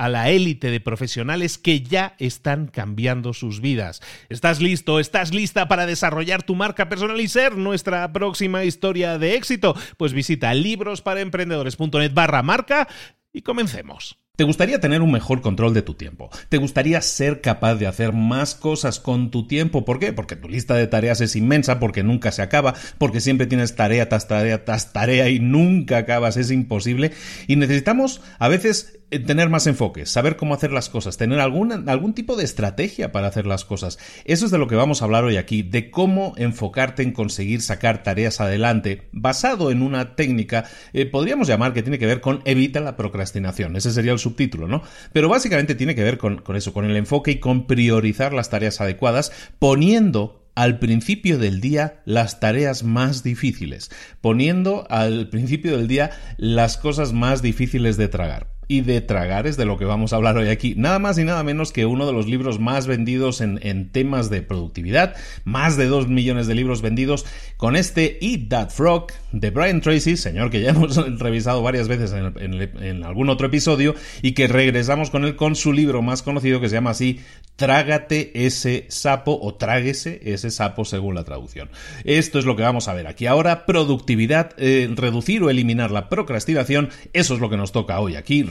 a la élite de profesionales que ya están cambiando sus vidas. ¿Estás listo? ¿Estás lista para desarrollar tu marca personal y ser nuestra próxima historia de éxito? Pues visita librosparaemprendedores.net barra marca y comencemos. ¿Te gustaría tener un mejor control de tu tiempo? ¿Te gustaría ser capaz de hacer más cosas con tu tiempo? ¿Por qué? Porque tu lista de tareas es inmensa, porque nunca se acaba, porque siempre tienes tarea tras tarea tras tarea y nunca acabas, es imposible. Y necesitamos a veces tener más enfoque, saber cómo hacer las cosas, tener algún, algún tipo de estrategia para hacer las cosas. Eso es de lo que vamos a hablar hoy aquí, de cómo enfocarte en conseguir sacar tareas adelante basado en una técnica, eh, podríamos llamar que tiene que ver con evita la procrastinación. Ese sería el subtítulo, ¿no? Pero básicamente tiene que ver con, con eso, con el enfoque y con priorizar las tareas adecuadas, poniendo al principio del día las tareas más difíciles, poniendo al principio del día las cosas más difíciles de tragar y de tragar es de lo que vamos a hablar hoy aquí. Nada más y nada menos que uno de los libros más vendidos en, temas de productividad. Más de 2 millones de libros vendidos con este Eat That Frog de Brian Tracy, señor que ya hemos revisado varias veces en, algún otro episodio y que regresamos con él con su libro más conocido que se llama así Trágate ese sapo o tráguese ese sapo según la traducción. Esto es lo que vamos a ver aquí. Ahora, productividad, eh, reducir o eliminar la procrastinación, eso es lo que nos toca hoy aquí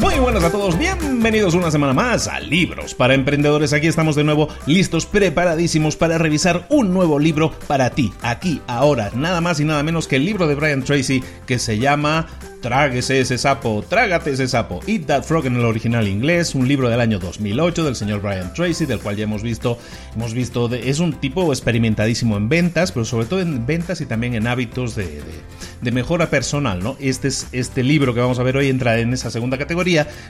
Muy buenas a todos, bienvenidos una semana más a Libros para Emprendedores. Aquí estamos de nuevo listos, preparadísimos para revisar un nuevo libro para ti, aquí, ahora, nada más y nada menos que el libro de Brian Tracy que se llama Tráguese ese sapo, trágate ese sapo. Eat That Frog en el original inglés, un libro del año 2008 del señor Brian Tracy, del cual ya hemos visto, hemos visto, es un tipo experimentadísimo en ventas, pero sobre todo en ventas y también en hábitos de, de, mejora personal, ¿no? Este, es, este libro que vamos a ver hoy entra en esa segunda categoría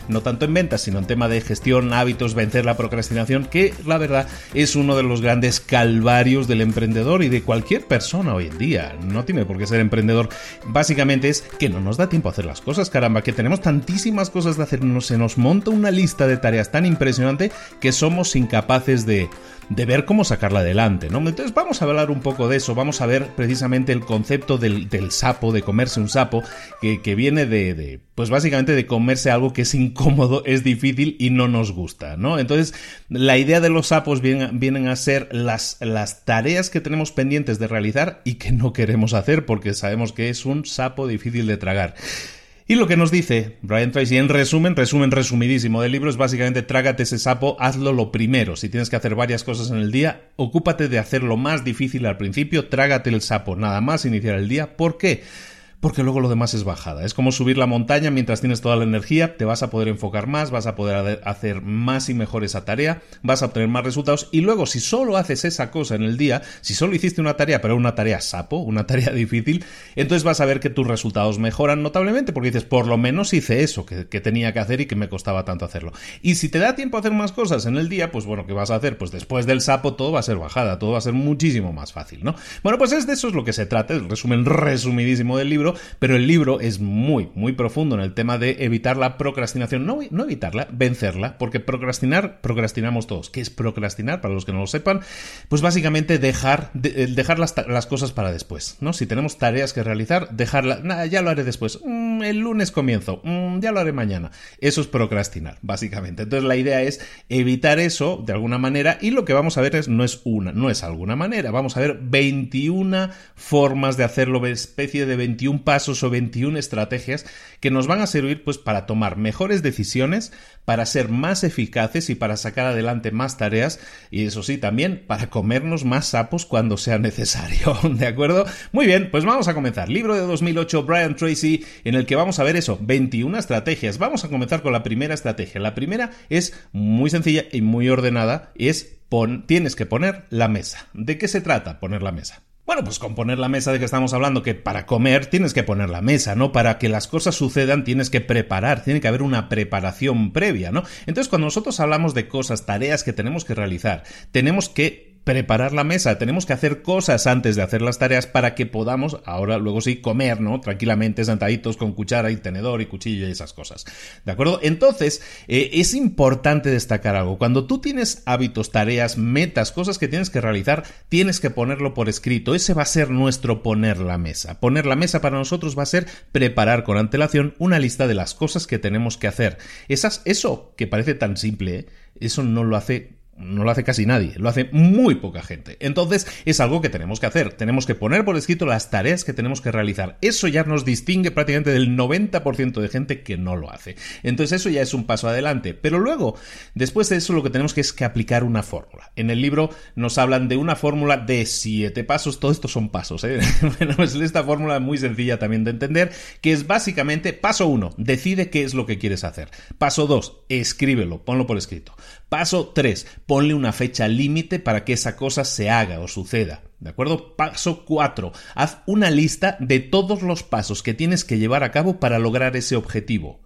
no tanto en ventas, sino en tema de gestión, hábitos, vencer la procrastinación, que la verdad es uno de los grandes calvarios del emprendedor y de cualquier persona hoy en día. No tiene por qué ser emprendedor. Básicamente es que no nos da tiempo a hacer las cosas, caramba, que tenemos tantísimas cosas de hacer, se nos monta una lista de tareas tan impresionante que somos incapaces de de ver cómo sacarla adelante, ¿no? Entonces vamos a hablar un poco de eso, vamos a ver precisamente el concepto del, sapo, de comerse un sapo, que, viene de, pues básicamente de comerse algo que es incómodo, es difícil y no nos gusta, ¿no? Entonces, la idea de los sapos vienen, a ser las, las tareas que tenemos pendientes de realizar y que no queremos hacer porque sabemos que es un sapo difícil de tragar. Y lo que nos dice Brian Tracy, en resumen, resumen resumidísimo del libro, es básicamente trágate ese sapo, hazlo lo primero. Si tienes que hacer varias cosas en el día, ocúpate de hacer lo más difícil al principio, trágate el sapo, nada más iniciar el día. ¿Por qué? Porque luego lo demás es bajada. Es como subir la montaña mientras tienes toda la energía, te vas a poder enfocar más, vas a poder hacer más y mejor esa tarea, vas a obtener más resultados y luego si solo haces esa cosa en el día, si solo hiciste una tarea, pero una tarea sapo, una tarea difícil, entonces vas a ver que tus resultados mejoran notablemente porque dices, por lo menos hice eso que, tenía que hacer y que me costaba tanto hacerlo. Y si te da tiempo a hacer más cosas en el día, pues bueno, ¿qué vas a hacer? Pues después del sapo todo va a ser bajada, todo va a ser muchísimo más fácil, ¿no? Bueno, pues es de eso es lo que se trata, el resumen resumidísimo del libro pero el libro es muy, muy profundo en el tema de evitar la procrastinación. No, no evitarla, vencerla, porque procrastinar, procrastinamos todos. ¿Qué es procrastinar? Para los que no lo sepan, pues básicamente dejar, dejar las, cosas para después, ¿no? Si tenemos tareas que realizar, dejarla, ya lo haré después. Mm, el lunes comienzo, mm, ya lo haré mañana. Eso es procrastinar, básicamente. Entonces la idea es evitar eso de alguna manera y lo que vamos a ver es, no es una, no es alguna manera, vamos a ver 21 formas de hacerlo, especie de 21 pasos o 21 estrategias que nos van a servir pues para tomar mejores decisiones, para ser más eficaces y para sacar adelante más tareas y eso sí también para comernos más sapos cuando sea necesario, ¿de acuerdo? Muy bien, pues vamos a comenzar. Libro de 2008 Brian Tracy en el que vamos a ver eso, 21 estrategias. Vamos a comenzar con la primera estrategia. La primera es muy sencilla y muy ordenada, es tienes que poner la mesa. ¿De qué se trata poner la mesa? Bueno, pues con poner la mesa de que estamos hablando, que para comer tienes que poner la mesa, ¿no? Para que las cosas sucedan tienes que preparar, tiene que haber una preparación previa, ¿no? Entonces, cuando nosotros hablamos de cosas, tareas que tenemos que realizar, tenemos que preparar la mesa, tenemos que hacer cosas antes de hacer las tareas para que podamos, ahora luego sí, comer, ¿no? Tranquilamente, sentaditos con cuchara y tenedor y cuchillo y esas cosas. ¿De acuerdo? Entonces, eh, es importante destacar algo. Cuando tú tienes hábitos, tareas, metas, cosas que tienes que realizar, tienes que ponerlo por escrito. Ese va a ser nuestro poner la mesa. Poner la mesa para nosotros va a ser preparar con antelación una lista de las cosas que tenemos que hacer. Esas, eso que parece tan simple, ¿eh? eso no lo hace no lo hace casi nadie, lo hace muy poca gente. Entonces es algo que tenemos que hacer. Tenemos que poner por escrito las tareas que tenemos que realizar. Eso ya nos distingue prácticamente del 90% de gente que no lo hace. Entonces eso ya es un paso adelante. Pero luego, después de eso, lo que tenemos que es aplicar una fórmula. En el libro nos hablan de una fórmula de siete pasos. Todo esto son pasos. ¿eh? bueno, es esta fórmula muy sencilla también de entender, que es básicamente paso uno, decide qué es lo que quieres hacer. Paso dos, escríbelo, ponlo por escrito. Paso 3. Ponle una fecha límite para que esa cosa se haga o suceda. ¿De acuerdo? Paso 4. Haz una lista de todos los pasos que tienes que llevar a cabo para lograr ese objetivo.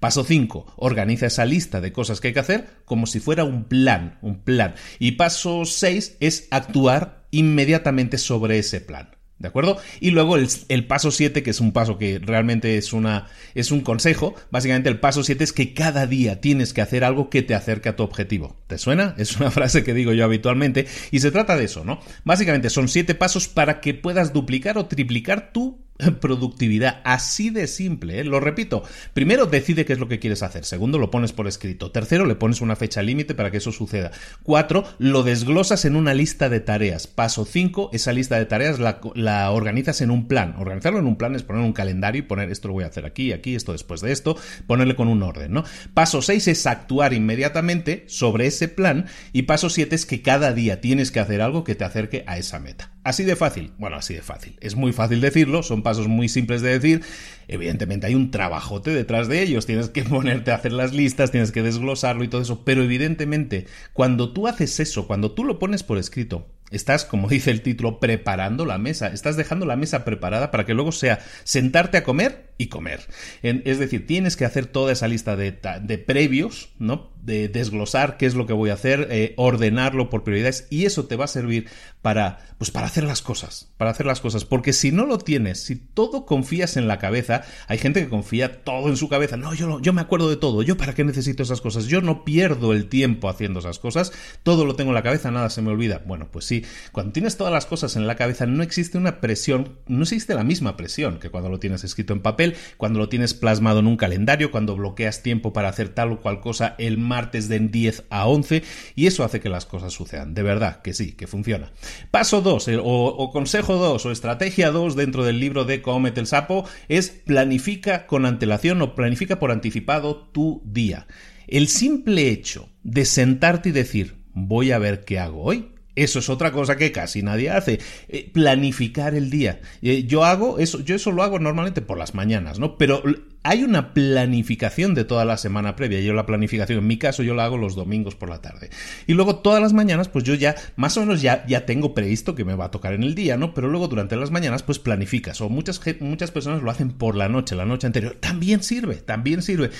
Paso 5. Organiza esa lista de cosas que hay que hacer como si fuera un plan, un plan. Y paso 6 es actuar inmediatamente sobre ese plan. ¿De acuerdo? Y luego el, paso 7, que es un paso que realmente es, una, es un consejo, básicamente el paso 7 es que cada día tienes que hacer algo que te acerque a tu objetivo. ¿Te suena? Es una frase que digo yo habitualmente y se trata de eso, ¿no? Básicamente son 7 pasos para que puedas duplicar o triplicar tu productividad. Así de simple, ¿eh? lo repito. Primero, decide qué es lo que quieres hacer. Segundo, lo pones por escrito. Tercero, le pones una fecha límite para que eso suceda. Cuatro, lo desglosas en una lista de tareas. Paso cinco, esa lista de tareas la, organizas en un plan. Organizarlo en un plan es poner un calendario y poner esto lo voy a hacer aquí, aquí, esto después de esto, ponerle con un orden, ¿no? Paso seis es actuar inmediatamente sobre ese plan y paso siete es que cada día tienes que hacer algo que te acerque a esa meta. Así de fácil. Bueno, así de fácil. Es muy fácil decirlo, son pasos muy simples de decir. Evidentemente hay un trabajote detrás de ellos. Tienes que ponerte a hacer las listas, tienes que desglosarlo y todo eso. Pero evidentemente, cuando tú haces eso, cuando tú lo pones por escrito, Estás, como dice el título, preparando la mesa. Estás dejando la mesa preparada para que luego sea sentarte a comer y comer. es decir, tienes que hacer toda esa lista de, previos, ¿no? De desglosar qué es lo que voy a hacer, eh, ordenarlo por prioridades y eso te va a servir para, pues para hacer las cosas, para hacer las cosas. Porque si no lo tienes, si todo confías en la cabeza, hay gente que confía todo en su cabeza. No, yo, yo me acuerdo de todo. Yo para qué necesito esas cosas. Yo no pierdo el tiempo haciendo esas cosas. Todo lo tengo en la cabeza, nada se me olvida. Bueno, pues sí, cuando tienes todas las cosas en la cabeza no existe una presión, no existe la misma presión que cuando lo tienes escrito en papel, cuando lo tienes plasmado en un calendario, cuando bloqueas tiempo para hacer tal o cual cosa el martes de 10 a 11 y eso hace que las cosas sucedan. De verdad que sí, que funciona. Paso 2 o, o, consejo 2 o estrategia 2 dentro del libro de Comete el Sapo es planifica con antelación o planifica por anticipado tu día. El simple hecho de sentarte y decir voy a ver qué hago hoy eso es otra cosa que casi nadie hace. Eh, planificar el día. Eh, yo hago eso, yo eso lo hago normalmente por las mañanas, ¿no? Pero hay una planificación de toda la semana previa. Yo la planificación, en mi caso, yo la hago los domingos por la tarde. Y luego todas las mañanas, pues yo ya, más o menos ya, ya tengo previsto que me va a tocar en el día, ¿no? Pero luego durante las mañanas, pues planificas. O muchas, muchas personas lo hacen por la noche, la noche anterior. También sirve, también sirve.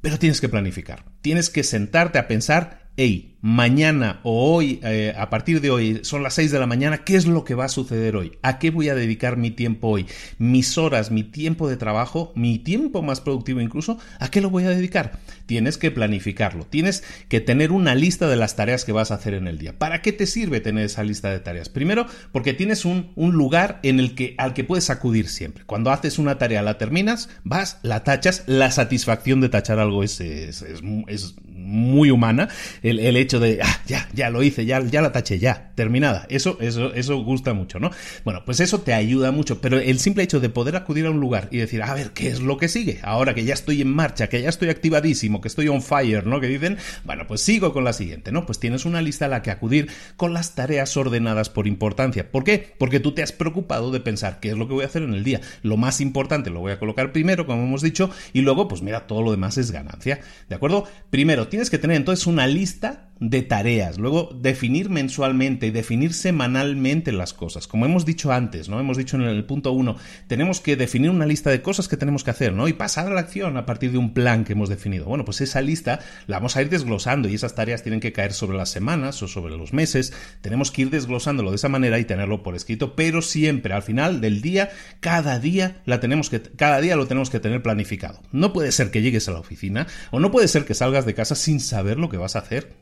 Pero tienes que planificar. Tienes que sentarte a pensar, hey, mañana o hoy, eh, a partir de hoy, son las 6 de la mañana, ¿qué es lo que va a suceder hoy? ¿A qué voy a dedicar mi tiempo hoy? Mis horas, mi tiempo de trabajo, mi tiempo más productivo incluso, ¿a qué lo voy a dedicar? Tienes que planificarlo, tienes que tener una lista de las tareas que vas a hacer en el día. ¿Para qué te sirve tener esa lista de tareas? Primero, porque tienes un, lugar en el que, al que puedes acudir siempre. Cuando haces una tarea, la terminas, vas, la tachas, la satisfacción de tachar algo es, es, muy humana. El, hecho de, ah, ya, ya lo hice, ya, ya la taché, ya, terminada. Eso, eso, eso gusta mucho, ¿no? Bueno, pues eso te ayuda mucho, pero el simple hecho de poder acudir a un lugar y decir, a ver, ¿qué es lo que sigue? Ahora que ya estoy en marcha, que ya estoy activadísimo, que estoy on fire, ¿no? Que dicen, bueno, pues sigo con la siguiente, ¿no? Pues tienes una lista a la que acudir con las tareas ordenadas por importancia. ¿Por qué? Porque tú te has preocupado de pensar qué es lo que voy a hacer en el día. Lo más importante lo voy a colocar primero, como hemos dicho, y luego, pues mira, todo lo demás es ganancia. ¿De acuerdo? Primero, tienes que tener entonces una lista lista de tareas, luego definir mensualmente y definir semanalmente las cosas. Como hemos dicho antes, ¿no? Hemos dicho en el punto 1, tenemos que definir una lista de cosas que tenemos que hacer, ¿no? Y pasar a la acción a partir de un plan que hemos definido. Bueno, pues esa lista la vamos a ir desglosando y esas tareas tienen que caer sobre las semanas o sobre los meses. Tenemos que ir desglosándolo de esa manera y tenerlo por escrito, pero siempre al final del día, cada día la tenemos que cada día lo tenemos que tener planificado. No puede ser que llegues a la oficina o no puede ser que salgas de casa sin saber lo que vas a hacer.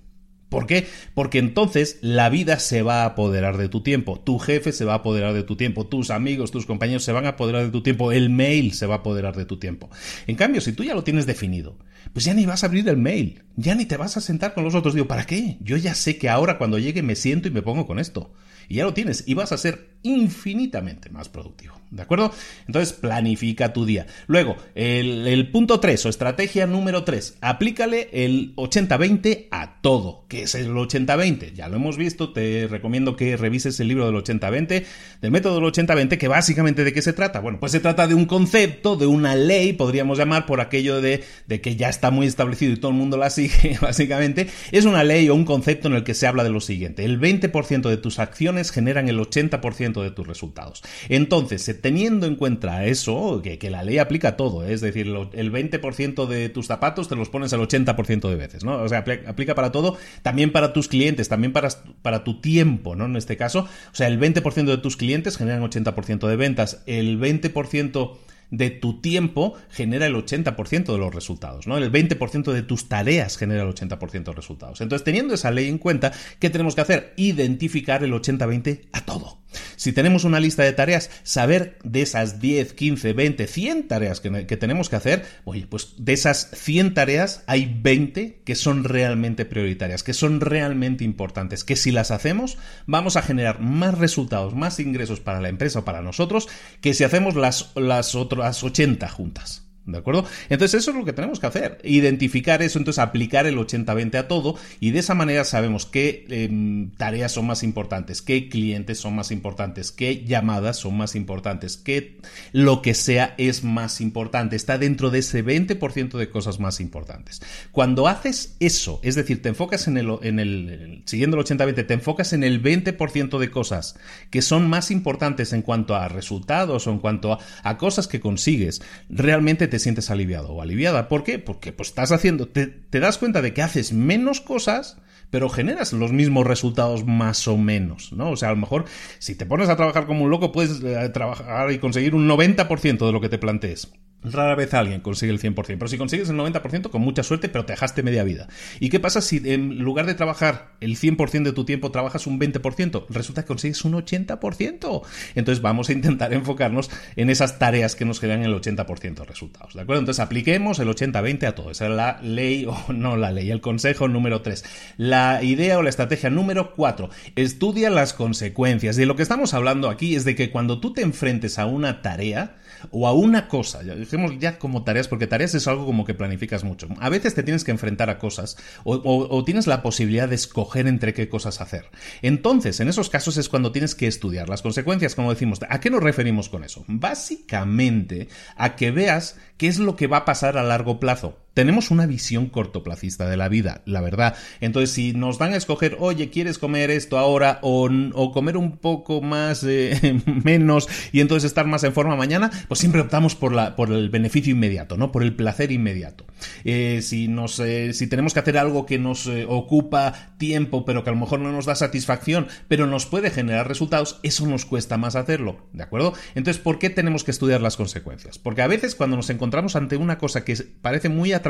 ¿Por qué? Porque entonces la vida se va a apoderar de tu tiempo, tu jefe se va a apoderar de tu tiempo, tus amigos, tus compañeros se van a apoderar de tu tiempo, el mail se va a apoderar de tu tiempo. En cambio, si tú ya lo tienes definido, pues ya ni vas a abrir el mail, ya ni te vas a sentar con los otros. Digo, ¿para qué? Yo ya sé que ahora cuando llegue me siento y me pongo con esto. Y ya lo tienes y vas a ser infinitamente más productivo. ¿De acuerdo? Entonces, planifica tu día. Luego, el, punto 3 o estrategia número 3, aplícale el 80-20 a todo. ¿Qué es el 80-20? Ya lo hemos visto, te recomiendo que revises el libro del 80-20, del método del 80-20, que básicamente de qué se trata. Bueno, pues se trata de un concepto, de una ley, podríamos llamar por aquello de, de que ya está muy establecido y todo el mundo la sigue, básicamente. Es una ley o un concepto en el que se habla de lo siguiente. El 20% de tus acciones generan el 80% de tus resultados. Entonces, se teniendo en cuenta eso, que, la ley aplica todo, ¿eh? es decir, el 20% de tus zapatos te los pones el 80% de veces, ¿no? O sea, aplica para todo, también para tus clientes, también para, para tu tiempo, ¿no? En este caso, o sea, el 20% de tus clientes generan 80% de ventas, el 20% de tu tiempo genera el 80% de los resultados, ¿no? El 20% de tus tareas genera el 80% de los resultados. Entonces, teniendo esa ley en cuenta, ¿qué tenemos que hacer? Identificar el 80-20 a todo. Si tenemos una lista de tareas, saber de esas 10, 15, 20, 100 tareas que, tenemos que hacer, oye, pues de esas 100 tareas hay 20 que son realmente prioritarias, que son realmente importantes, que si las hacemos vamos a generar más resultados, más ingresos para la empresa o para nosotros, que si hacemos las, las otras 80 juntas. ¿De acuerdo? Entonces eso es lo que tenemos que hacer. Identificar eso, entonces aplicar el 80-20 a todo y de esa manera sabemos qué em, tareas son más importantes, qué clientes son más importantes, qué llamadas son más importantes, qué lo que sea es más importante. Está dentro de ese 20% de cosas más importantes. Cuando haces eso, es decir, te enfocas en el, en siguiendo el 80-20, te enfocas en el 20% de cosas que son más importantes en cuanto a resultados o en cuanto a, cosas que consigues, realmente te sientes aliviado o aliviada. ¿Por qué? Porque pues, estás haciendo, te, das cuenta de que haces menos cosas pero generas los mismos resultados más o menos, ¿no? O sea, a lo mejor si te pones a trabajar como un loco, puedes eh, trabajar y conseguir un 90% de lo que te plantees. Rara vez alguien consigue el 100%, pero si consigues el 90% con mucha suerte, pero te dejaste media vida. ¿Y qué pasa si en lugar de trabajar el 100% de tu tiempo trabajas un 20%? Resulta que consigues un 80%. Entonces vamos a intentar enfocarnos en esas tareas que nos generan el 80% de resultados, ¿de acuerdo? Entonces apliquemos el 80-20 a todo. Esa es la ley, o no la ley, el consejo número 3. La idea o la estrategia número 4. Estudia las consecuencias. Y lo que estamos hablando aquí es de que cuando tú te enfrentes a una tarea, o a una cosa, ya dejemos ya como tareas, porque tareas es algo como que planificas mucho. A veces te tienes que enfrentar a cosas o, tienes la posibilidad de escoger entre qué cosas hacer. Entonces, en esos casos es cuando tienes que estudiar las consecuencias, como decimos. ¿A qué nos referimos con eso? Básicamente a que veas qué es lo que va a pasar a largo plazo tenemos una visión cortoplacista de la vida, la verdad. Entonces, si nos dan a escoger, oye, ¿quieres comer esto ahora o, comer un poco más eh, menos y entonces estar más en forma mañana? Pues siempre optamos por, la, por el beneficio inmediato, ¿no? Por el placer inmediato. Eh, si, nos, eh, si tenemos que hacer algo que nos ocupa tiempo, pero que a lo mejor no nos da satisfacción, pero nos puede generar resultados, eso nos cuesta más hacerlo, ¿de acuerdo? Entonces, ¿por qué tenemos que estudiar las consecuencias? Porque a veces cuando nos encontramos ante una cosa que parece muy atractiva,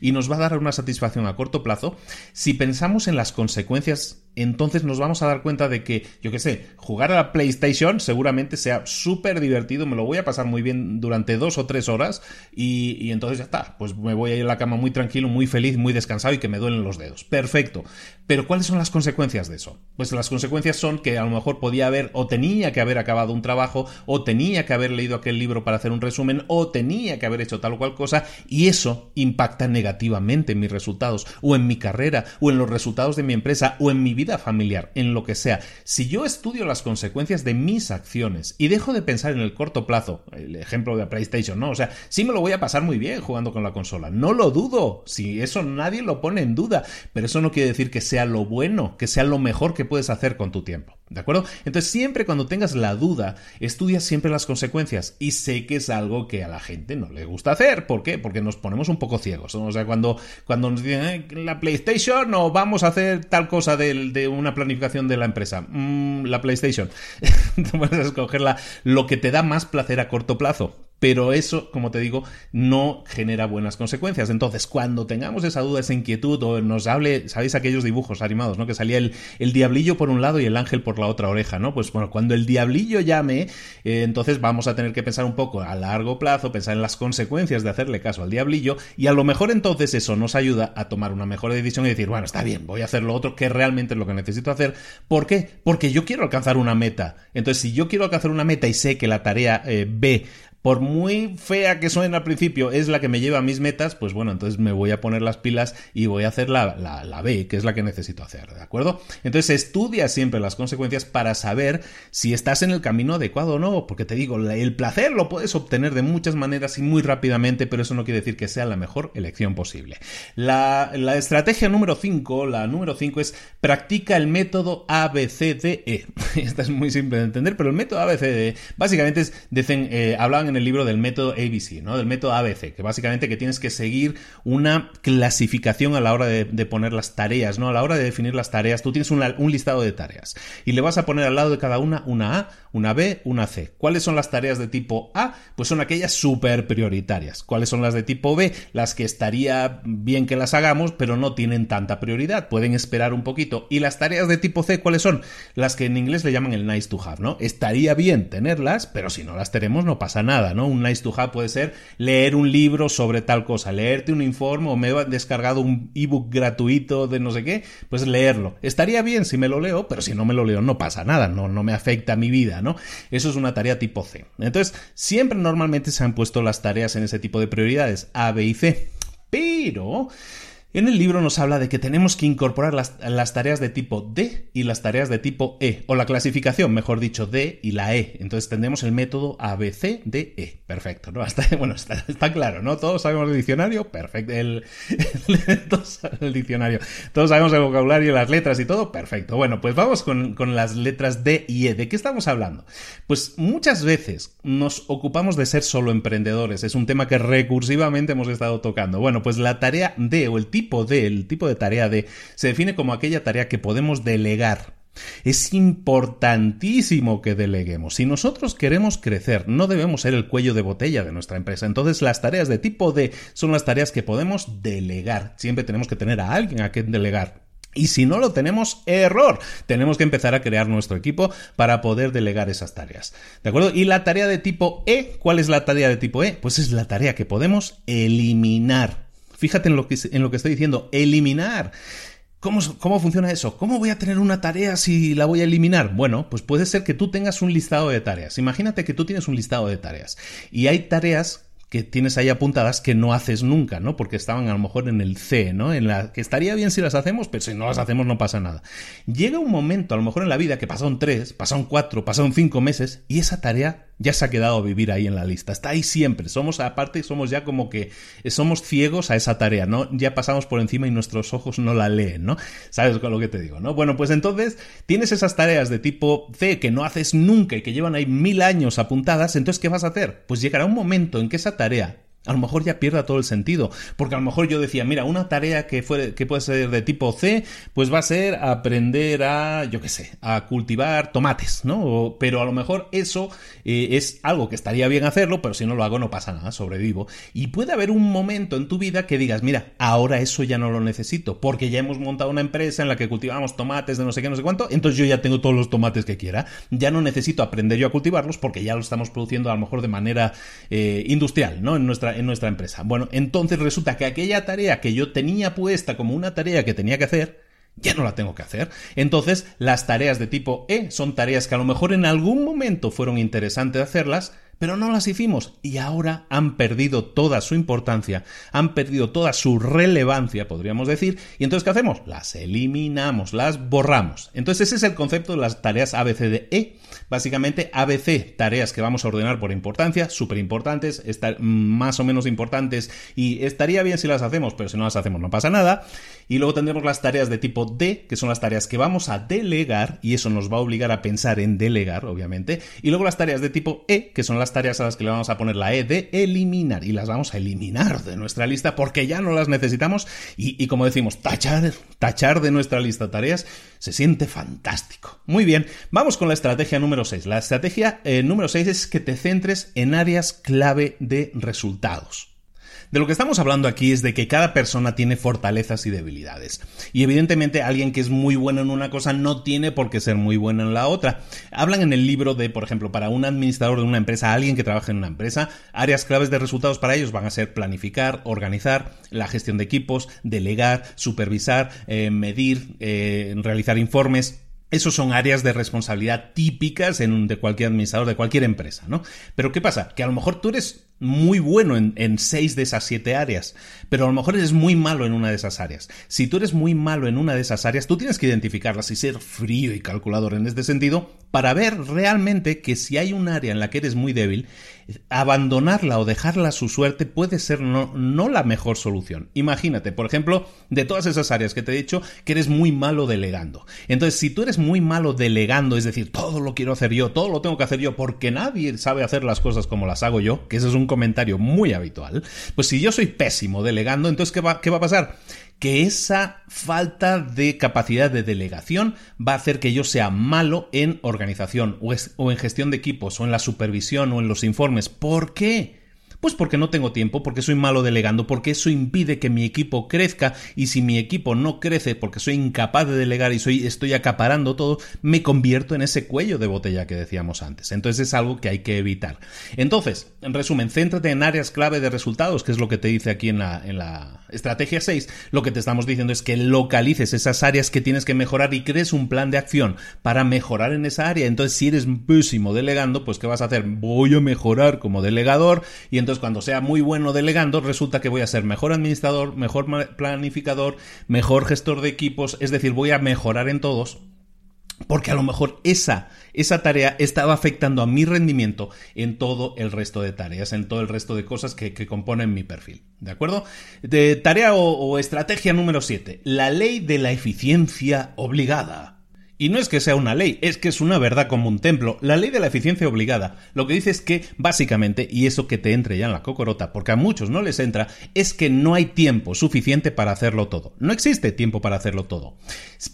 y nos va a dar una satisfacción a corto plazo, si pensamos en las consecuencias, entonces nos vamos a dar cuenta de que, yo qué sé, jugar a la PlayStation seguramente sea súper divertido, me lo voy a pasar muy bien durante dos o tres horas y, y entonces ya está, pues me voy a ir a la cama muy tranquilo, muy feliz, muy descansado y que me duelen los dedos. Perfecto. Pero ¿cuáles son las consecuencias de eso? Pues las consecuencias son que a lo mejor podía haber o tenía que haber acabado un trabajo o tenía que haber leído aquel libro para hacer un resumen o tenía que haber hecho tal o cual cosa y eso impacta negativamente en mis resultados o en mi carrera o en los resultados de mi empresa o en mi vida familiar, en lo que sea. Si yo estudio las consecuencias de mis acciones y dejo de pensar en el corto plazo, el ejemplo de PlayStation, ¿no? O sea, sí me lo voy a pasar muy bien jugando con la consola, no lo dudo, si eso nadie lo pone en duda, pero eso no quiere decir que sea lo bueno, que sea lo mejor que puedes hacer con tu tiempo. ¿De acuerdo? Entonces, siempre cuando tengas la duda, estudia siempre las consecuencias. Y sé que es algo que a la gente no le gusta hacer. ¿Por qué? Porque nos ponemos un poco ciegos. O sea, cuando, cuando nos dicen la PlayStation o vamos a hacer tal cosa de, una planificación de la empresa. Mm, la PlayStation. escoger lo que te da más placer a corto plazo pero eso, como te digo, no genera buenas consecuencias. Entonces, cuando tengamos esa duda, esa inquietud, o nos hable, ¿sabéis aquellos dibujos animados, ¿no? Que salía el, diablillo por un lado y el ángel por la otra oreja, ¿no? Pues bueno, cuando el diablillo llame, eh, entonces vamos a tener que pensar un poco a largo plazo, pensar en las consecuencias de hacerle caso al diablillo, y a lo mejor entonces eso nos ayuda a tomar una mejor decisión y decir, bueno, está bien, voy a hacer lo otro que realmente es lo que necesito hacer. ¿Por qué? Porque yo quiero alcanzar una meta. Entonces, si yo quiero alcanzar una meta y sé que la tarea eh, B por muy fea que suene al principio, es la que me lleva a mis metas, pues bueno, entonces me voy a poner las pilas y voy a hacer la, la, B, que es la que necesito hacer, ¿de acuerdo? Entonces estudia siempre las consecuencias para saber si estás en el camino adecuado o no, porque te digo, el placer lo puedes obtener de muchas maneras y muy rápidamente, pero eso no quiere decir que sea la mejor elección posible. La, la estrategia número 5, la número 5 es practica el método ABCDE. Esta es muy simple de entender, pero el método ABCDE básicamente es, dicen, eh, hablaban en el libro del método ABC, ¿no? Del método ABC, que básicamente que tienes que seguir una clasificación a la hora de, poner las tareas, ¿no? A la hora de definir las tareas, tú tienes un listado de tareas y le vas a poner al lado de cada una una A, una B, una C. ¿Cuáles son las tareas de tipo A? Pues son aquellas súper prioritarias. ¿Cuáles son las de tipo B? Las que estaría bien que las hagamos, pero no tienen tanta prioridad. Pueden esperar un poquito. ¿Y las tareas de tipo C cuáles son? Las que en inglés le llaman el nice to have, ¿no? Estaría bien tenerlas, pero si no las tenemos no pasa nada. ¿No? Un nice to have puede ser leer un libro sobre tal cosa, leerte un informe o me he descargado un ebook gratuito de no sé qué, pues leerlo. Estaría bien si me lo leo, pero si no me lo leo no pasa nada, no, no me afecta a mi vida, ¿no? Eso es una tarea tipo C. Entonces, siempre normalmente se han puesto las tareas en ese tipo de prioridades, A, B y C. Pero en el libro nos habla de que tenemos que incorporar las, tareas de tipo D y las tareas de tipo E, o la clasificación, mejor dicho, D y la E. Entonces tendremos el método ABCDE. Perfecto, ¿no? Bueno, está, claro, ¿no? Todos sabemos el diccionario, perfecto. El, todos el diccionario. Todos sabemos el vocabulario, las letras y todo, perfecto. Bueno, pues vamos con las letras D y E. ¿De qué estamos hablando? Pues muchas veces nos ocupamos de ser solo emprendedores. Es un tema que recursivamente hemos estado tocando. Bueno, pues la tarea D o el tipo tipo de, el tipo de tarea de, se define como aquella tarea que podemos delegar. Es importantísimo que deleguemos. Si nosotros queremos crecer, no debemos ser el cuello de botella de nuestra empresa. Entonces, las tareas de tipo D son las tareas que podemos delegar. Siempre tenemos que tener a alguien a quien delegar. Y si no lo tenemos, error. Tenemos que empezar a crear nuestro equipo para poder delegar esas tareas. ¿De acuerdo? Y la tarea de tipo E, ¿cuál es la tarea de tipo E? Pues es la tarea que podemos eliminar. Fíjate en lo que, estoy diciendo, eliminar. ¿Cómo, ¿Cómo, funciona eso? ¿Cómo voy a tener una tarea si la voy a eliminar? Bueno, pues puede ser que tú tengas un listado de tareas. Imagínate que tú tienes un listado de tareas y hay tareas que tienes ahí apuntadas que no haces nunca, ¿no? Porque estaban a lo mejor en el C, ¿no? En la que estaría bien si las hacemos, pero si no las hacemos no pasa nada. Llega un momento, a lo mejor en la vida, que pasaron tres, pasaron cuatro, pasaron cinco meses y esa tarea ya se ha quedado a vivir ahí en la lista. Está ahí siempre. Somos, aparte, somos ya como que somos ciegos a esa tarea, ¿no? Ya pasamos por encima y nuestros ojos no la leen, ¿no? ¿Sabes con lo que te digo, no? Bueno, pues entonces tienes esas tareas de tipo C que no haces nunca y que llevan ahí mil años apuntadas, entonces ¿qué vas a hacer? Pues llegará un momento en que esa tarea a lo mejor ya pierda todo el sentido. Porque a lo mejor yo decía, mira, una tarea que, fue, que puede ser de tipo C, pues va a ser aprender a, yo qué sé, a cultivar tomates, ¿no? pero a lo mejor eso eh, es algo que estaría bien hacerlo, pero si no lo hago no pasa nada, sobrevivo. Y puede haber un momento en tu vida que digas, mira, ahora eso ya no lo necesito, porque ya hemos montado una empresa en la que cultivamos tomates de no sé qué, no sé cuánto, entonces yo ya tengo todos los tomates que quiera. Ya no necesito aprender yo a cultivarlos porque ya lo estamos produciendo a lo mejor de manera eh, industrial, ¿no? En nuestra en nuestra empresa. Bueno, entonces resulta que aquella tarea que yo tenía puesta como una tarea que tenía que hacer, ya no la tengo que hacer. Entonces, las tareas de tipo E son tareas que a lo mejor en algún momento fueron interesantes hacerlas, pero no las hicimos y ahora han perdido toda su importancia, han perdido toda su relevancia, podríamos decir, y entonces ¿qué hacemos? Las eliminamos, las borramos. Entonces ese es el concepto de las tareas ABCDE. Básicamente ABC, tareas que vamos a ordenar por importancia, súper importantes, más o menos importantes y estaría bien si las hacemos, pero si no las hacemos no pasa nada. Y luego tendremos las tareas de tipo D, que son las tareas que vamos a delegar y eso nos va a obligar a pensar en delegar, obviamente. Y luego las tareas de tipo E, que son las tareas a las que le vamos a poner la E de eliminar y las vamos a eliminar de nuestra lista porque ya no las necesitamos y, como decimos, tachar, tachar de nuestra lista tareas se siente fantástico. Muy bien, vamos con la estrategia número 6. La estrategia eh, número 6 es que te centres en áreas clave de resultados. De lo que estamos hablando aquí es de que cada persona tiene fortalezas y debilidades. Y evidentemente alguien que es muy bueno en una cosa no tiene por qué ser muy bueno en la otra. Hablan en el libro de, por ejemplo, para un administrador de una empresa, alguien que trabaja en una empresa, áreas claves de resultados para ellos van a ser planificar, organizar, la gestión de equipos, delegar, supervisar, eh, medir, eh, realizar informes, esos son áreas de responsabilidad típicas de cualquier administrador, de cualquier empresa, ¿no? Pero ¿qué pasa? Que a lo mejor tú eres muy bueno en, seis de esas siete áreas, pero a lo mejor eres muy malo en una de esas áreas. Si tú eres muy malo en una de esas áreas, tú tienes que identificarlas y ser frío y calculador en este sentido para ver realmente que si hay un área en la que eres muy débil, abandonarla o dejarla a su suerte puede ser no, no la mejor solución. Imagínate, por ejemplo, de todas esas áreas que te he dicho, que eres muy malo delegando. Entonces, si tú eres muy malo delegando, es decir, todo lo quiero hacer yo, todo lo tengo que hacer yo porque nadie sabe hacer las cosas como las hago yo, que ese es un comentario muy habitual, pues si yo soy pésimo delegando, entonces ¿qué va, qué va a pasar? Que esa falta de capacidad de delegación va a hacer que yo sea malo en organización o, en gestión de equipos o en la supervisión o en los informes. ¿Por qué? Pues porque no tengo tiempo, porque soy malo delegando, porque eso impide que mi equipo crezca y si mi equipo no crece porque soy incapaz de delegar y soy, estoy acaparando todo, me convierto en ese cuello de botella que decíamos antes. Entonces es algo que hay que evitar. Entonces, en resumen, céntrate en áreas clave de resultados, que es lo que te dice aquí en la, en la estrategia 6. Lo que te estamos diciendo es que localices esas áreas que tienes que mejorar y crees un plan de acción para mejorar en esa área. Entonces, si eres pésimo delegando, pues ¿qué vas a hacer? Voy a mejorar como delegador y entonces cuando sea muy bueno delegando, resulta que voy a ser mejor administrador, mejor planificador, mejor gestor de equipos, es decir, voy a mejorar en todos porque a lo mejor esa, esa tarea estaba afectando a mi rendimiento en todo el resto de tareas, en todo el resto de cosas que, componen mi perfil. ¿De acuerdo? Tarea o estrategia número 7. La ley de la eficiencia obligada. Y no es que sea una ley, es que es una verdad como un templo. La ley de la eficiencia obligada lo que dice es que, básicamente, y eso que te entre ya en la cocorota, porque a muchos no les entra, es que no hay tiempo suficiente para hacerlo todo. No existe tiempo para hacerlo todo.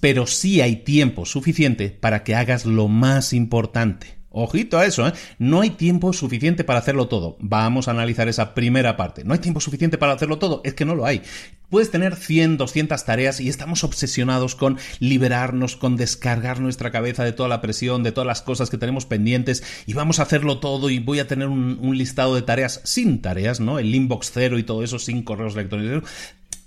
Pero sí hay tiempo suficiente para que hagas lo más importante. Ojito a eso, ¿eh? No hay tiempo suficiente para hacerlo todo. Vamos a analizar esa primera parte. No hay tiempo suficiente para hacerlo todo. Es que no lo hay. Puedes tener 100, 200 tareas y estamos obsesionados con liberarnos, con descargar nuestra cabeza de toda la presión, de todas las cosas que tenemos pendientes y vamos a hacerlo todo y voy a tener un, un listado de tareas sin tareas, ¿no? El inbox cero y todo eso sin correos electrónicos.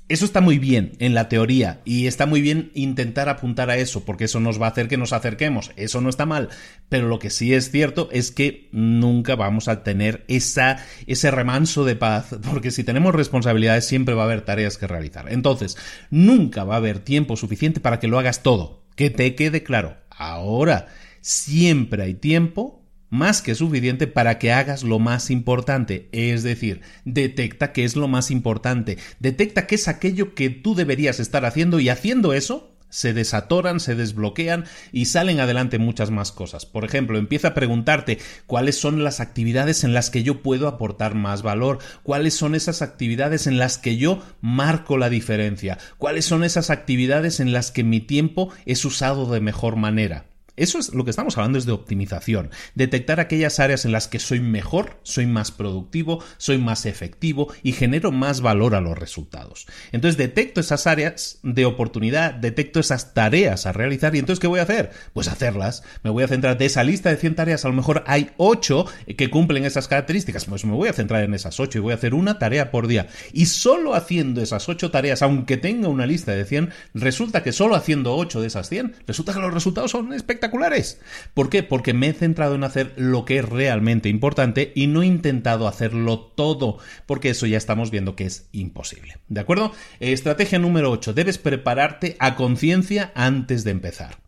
Eso está muy bien en la teoría y está muy bien intentar apuntar a eso porque eso nos va a hacer que nos acerquemos. Eso no está mal, pero lo que sí es cierto es que nunca vamos a tener ese remanso de paz porque si tenemos responsabilidades siempre va a haber tareas que realizar. Entonces, nunca va a haber tiempo suficiente para que lo hagas todo. Que te quede claro. Ahora, siempre hay tiempo más que suficiente para que hagas lo más importante. Es decir, detecta qué es lo más importante, detecta qué es aquello que tú deberías estar haciendo y haciendo eso se desatoran, se desbloquean y salen adelante muchas más cosas. Por ejemplo, empieza a preguntarte cuáles son las actividades en las que yo puedo aportar más valor, cuáles son esas actividades en las que yo marco la diferencia, cuáles son esas actividades en las que mi tiempo es usado de mejor manera. Eso es lo que estamos hablando es de optimización, detectar aquellas áreas en las que soy mejor, soy más productivo, soy más efectivo y genero más valor a los resultados. Entonces detecto esas áreas de oportunidad, detecto esas tareas a realizar y entonces ¿qué voy a hacer? Pues hacerlas. Me voy a centrar de esa lista de 100 tareas, a lo mejor hay 8 que cumplen esas características, pues me voy a centrar en esas 8 y voy a hacer una tarea por día. Y solo haciendo esas 8 tareas, aunque tenga una lista de 100, resulta que solo haciendo 8 de esas 100, resulta que los resultados son espectaculares espectaculares. ¿Por qué? Porque me he centrado en hacer lo que es realmente importante y no he intentado hacerlo todo, porque eso ya estamos viendo que es imposible. ¿De acuerdo? Estrategia número 8. Debes prepararte a conciencia antes de empezar.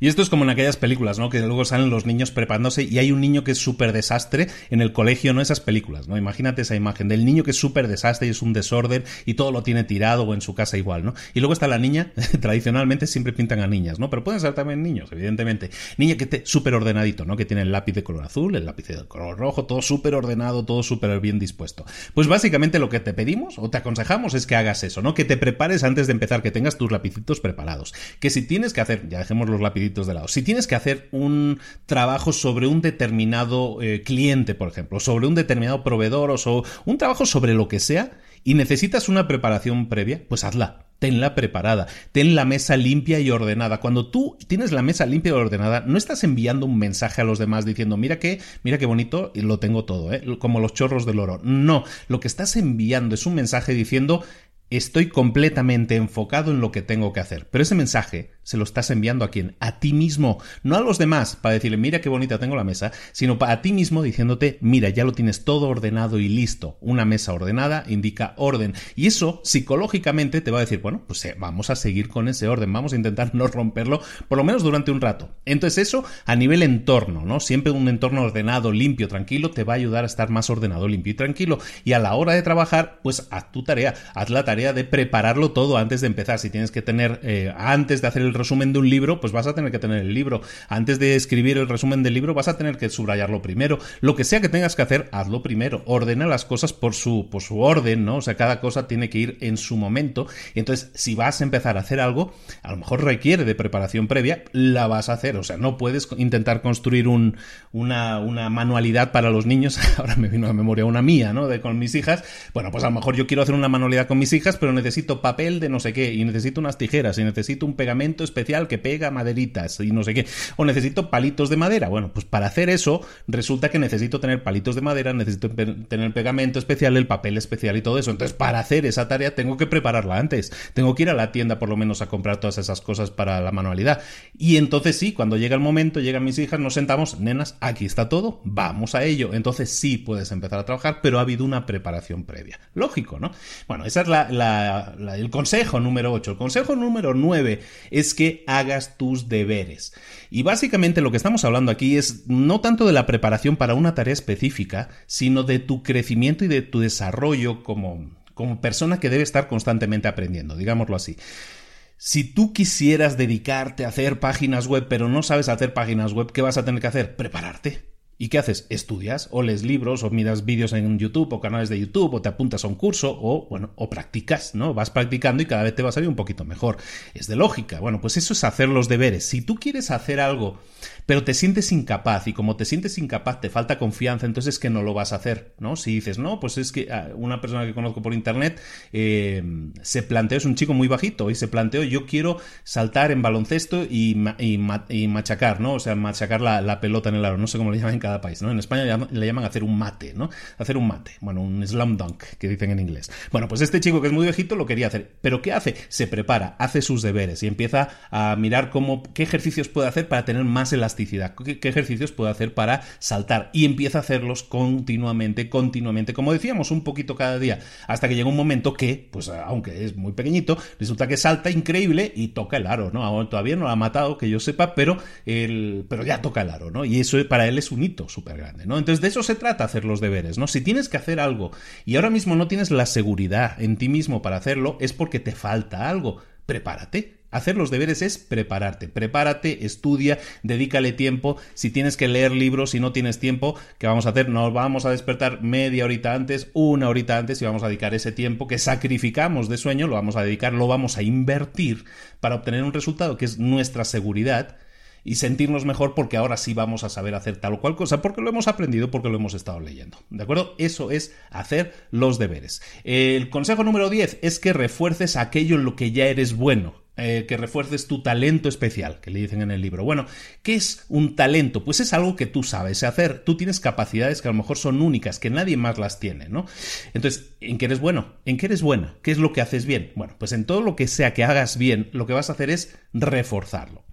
Y esto es como en aquellas películas, ¿no? Que luego salen los niños preparándose y hay un niño que es súper desastre en el colegio, ¿no? Esas películas, ¿no? Imagínate esa imagen del niño que es súper desastre y es un desorden y todo lo tiene tirado o en su casa igual, ¿no? Y luego está la niña, tradicionalmente siempre pintan a niñas, ¿no? Pero pueden ser también niños, evidentemente. Niña que esté súper ordenadito, ¿no? Que tiene el lápiz de color azul, el lápiz de color rojo, todo súper ordenado, todo súper bien dispuesto. Pues básicamente lo que te pedimos o te aconsejamos es que hagas eso, ¿no? Que te prepares antes de empezar, que tengas tus lapicitos preparados. Que si tienes que hacer, ya dejemos los de lado. Si tienes que hacer un trabajo sobre un determinado eh, cliente, por ejemplo, sobre un determinado proveedor o sobre un trabajo sobre lo que sea y necesitas una preparación previa, pues hazla. Tenla preparada, ten la mesa limpia y ordenada. Cuando tú tienes la mesa limpia y ordenada, no estás enviando un mensaje a los demás diciendo, mira que, mira qué bonito y lo tengo todo, ¿eh? como los chorros del oro. No, lo que estás enviando es un mensaje diciendo, estoy completamente enfocado en lo que tengo que hacer. Pero ese mensaje se lo estás enviando a quién? A ti mismo, no a los demás, para decirle, mira qué bonita tengo la mesa, sino para a ti mismo diciéndote, mira, ya lo tienes todo ordenado y listo. Una mesa ordenada indica orden. Y eso psicológicamente te va a decir, bueno, pues eh, vamos a seguir con ese orden, vamos a intentar no romperlo, por lo menos durante un rato. Entonces eso a nivel entorno, ¿no? Siempre un entorno ordenado, limpio, tranquilo, te va a ayudar a estar más ordenado, limpio y tranquilo. Y a la hora de trabajar, pues haz tu tarea, haz la tarea tarea de prepararlo todo antes de empezar. Si tienes que tener, eh, antes de hacer el resumen de un libro, pues vas a tener que tener el libro. Antes de escribir el resumen del libro, vas a tener que subrayarlo primero. Lo que sea que tengas que hacer, hazlo primero. Ordena las cosas por su, por su orden, ¿no? O sea, cada cosa tiene que ir en su momento. Y entonces, si vas a empezar a hacer algo, a lo mejor requiere de preparación previa, la vas a hacer. O sea, no puedes intentar construir un, una, una manualidad para los niños. Ahora me vino a memoria una mía, ¿no? De con mis hijas. Bueno, pues a lo mejor yo quiero hacer una manualidad con mis hijas, pero necesito papel de no sé qué, y necesito unas tijeras, y necesito un pegamento especial que pega maderitas, y no sé qué. O necesito palitos de madera. Bueno, pues para hacer eso, resulta que necesito tener palitos de madera, necesito tener pegamento especial, el papel especial y todo eso. Entonces, para hacer esa tarea tengo que prepararla antes. Tengo que ir a la tienda por lo menos a comprar todas esas cosas para la manualidad. Y entonces sí, cuando llega el momento, llegan mis hijas, nos sentamos, nenas, aquí está todo, vamos a ello. Entonces sí puedes empezar a trabajar, pero ha habido una preparación previa. Lógico, ¿no? Bueno, ese es el consejo número 8. El consejo número 9 es que hagas tus deberes. Y básicamente lo que estamos hablando aquí es no tanto de la preparación para una tarea específica, sino de tu crecimiento y de tu desarrollo como, como persona que debe estar constantemente aprendiendo, digámoslo así. Si tú quisieras dedicarte a hacer páginas web, pero no sabes hacer páginas web, ¿qué vas a tener que hacer? Prepararte. ¿Y qué haces? Estudias o lees libros o miras vídeos en YouTube o canales de YouTube o te apuntas a un curso o, bueno, o practicas, ¿no? Vas practicando y cada vez te va a salir un poquito mejor. Es de lógica. Bueno, pues eso es hacer los deberes. Si tú quieres hacer algo pero te sientes incapaz y como te sientes incapaz te falta confianza, entonces es que no lo vas a hacer, ¿no? Si dices, no, pues es que ah, una persona que conozco por internet eh, se planteó, es un chico muy bajito y se planteó, yo quiero saltar en baloncesto y, machacar, ¿no? O sea, machacar la, pelota en el aro, no sé cómo le llaman en cada país, ¿no? En España le llaman, hacer un mate, ¿no? Hacer un mate, bueno, un slam dunk, que dicen en inglés. Bueno, pues este chico que es muy bajito lo quería hacer, pero ¿qué hace? Se prepara, hace sus deberes y empieza a mirar cómo, qué ejercicios puede hacer para tener más elasticidad ¿Qué, ejercicios puedo hacer para saltar? Y empieza a hacerlos continuamente, continuamente, como decíamos, un poquito cada día, hasta que llega un momento que, pues aunque es muy pequeñito, resulta que salta increíble y toca el aro, ¿no? Todavía no lo ha matado, que yo sepa, pero, el, pero ya toca el aro, ¿no? Y eso para él es un hito súper grande, ¿no? Entonces de eso se trata hacer los deberes, ¿no? Si tienes que hacer algo y ahora mismo no tienes la seguridad en ti mismo para hacerlo, es porque te falta algo. Prepárate, Hacer los deberes es prepararte. Prepárate, estudia, dedícale tiempo. Si tienes que leer libros, si no tienes tiempo, ¿qué vamos a hacer? Nos vamos a despertar media horita antes, una horita antes y vamos a dedicar ese tiempo que sacrificamos de sueño, lo vamos a dedicar, lo vamos a invertir para obtener un resultado que es nuestra seguridad y sentirnos mejor porque ahora sí vamos a saber hacer tal o cual cosa, porque lo hemos aprendido, porque lo hemos estado leyendo. ¿De acuerdo? Eso es hacer los deberes. El consejo número 10 es que refuerces aquello en lo que ya eres bueno. Eh, que refuerces tu talento especial, que le dicen en el libro. Bueno, ¿qué es un talento? Pues es algo que tú sabes hacer. Tú tienes capacidades que a lo mejor son únicas, que nadie más las tiene, ¿no? Entonces, ¿en qué eres bueno? ¿En qué eres buena? ¿Qué es lo que haces bien? Bueno, pues en todo lo que sea que hagas bien, lo que vas a hacer es reforzarlo.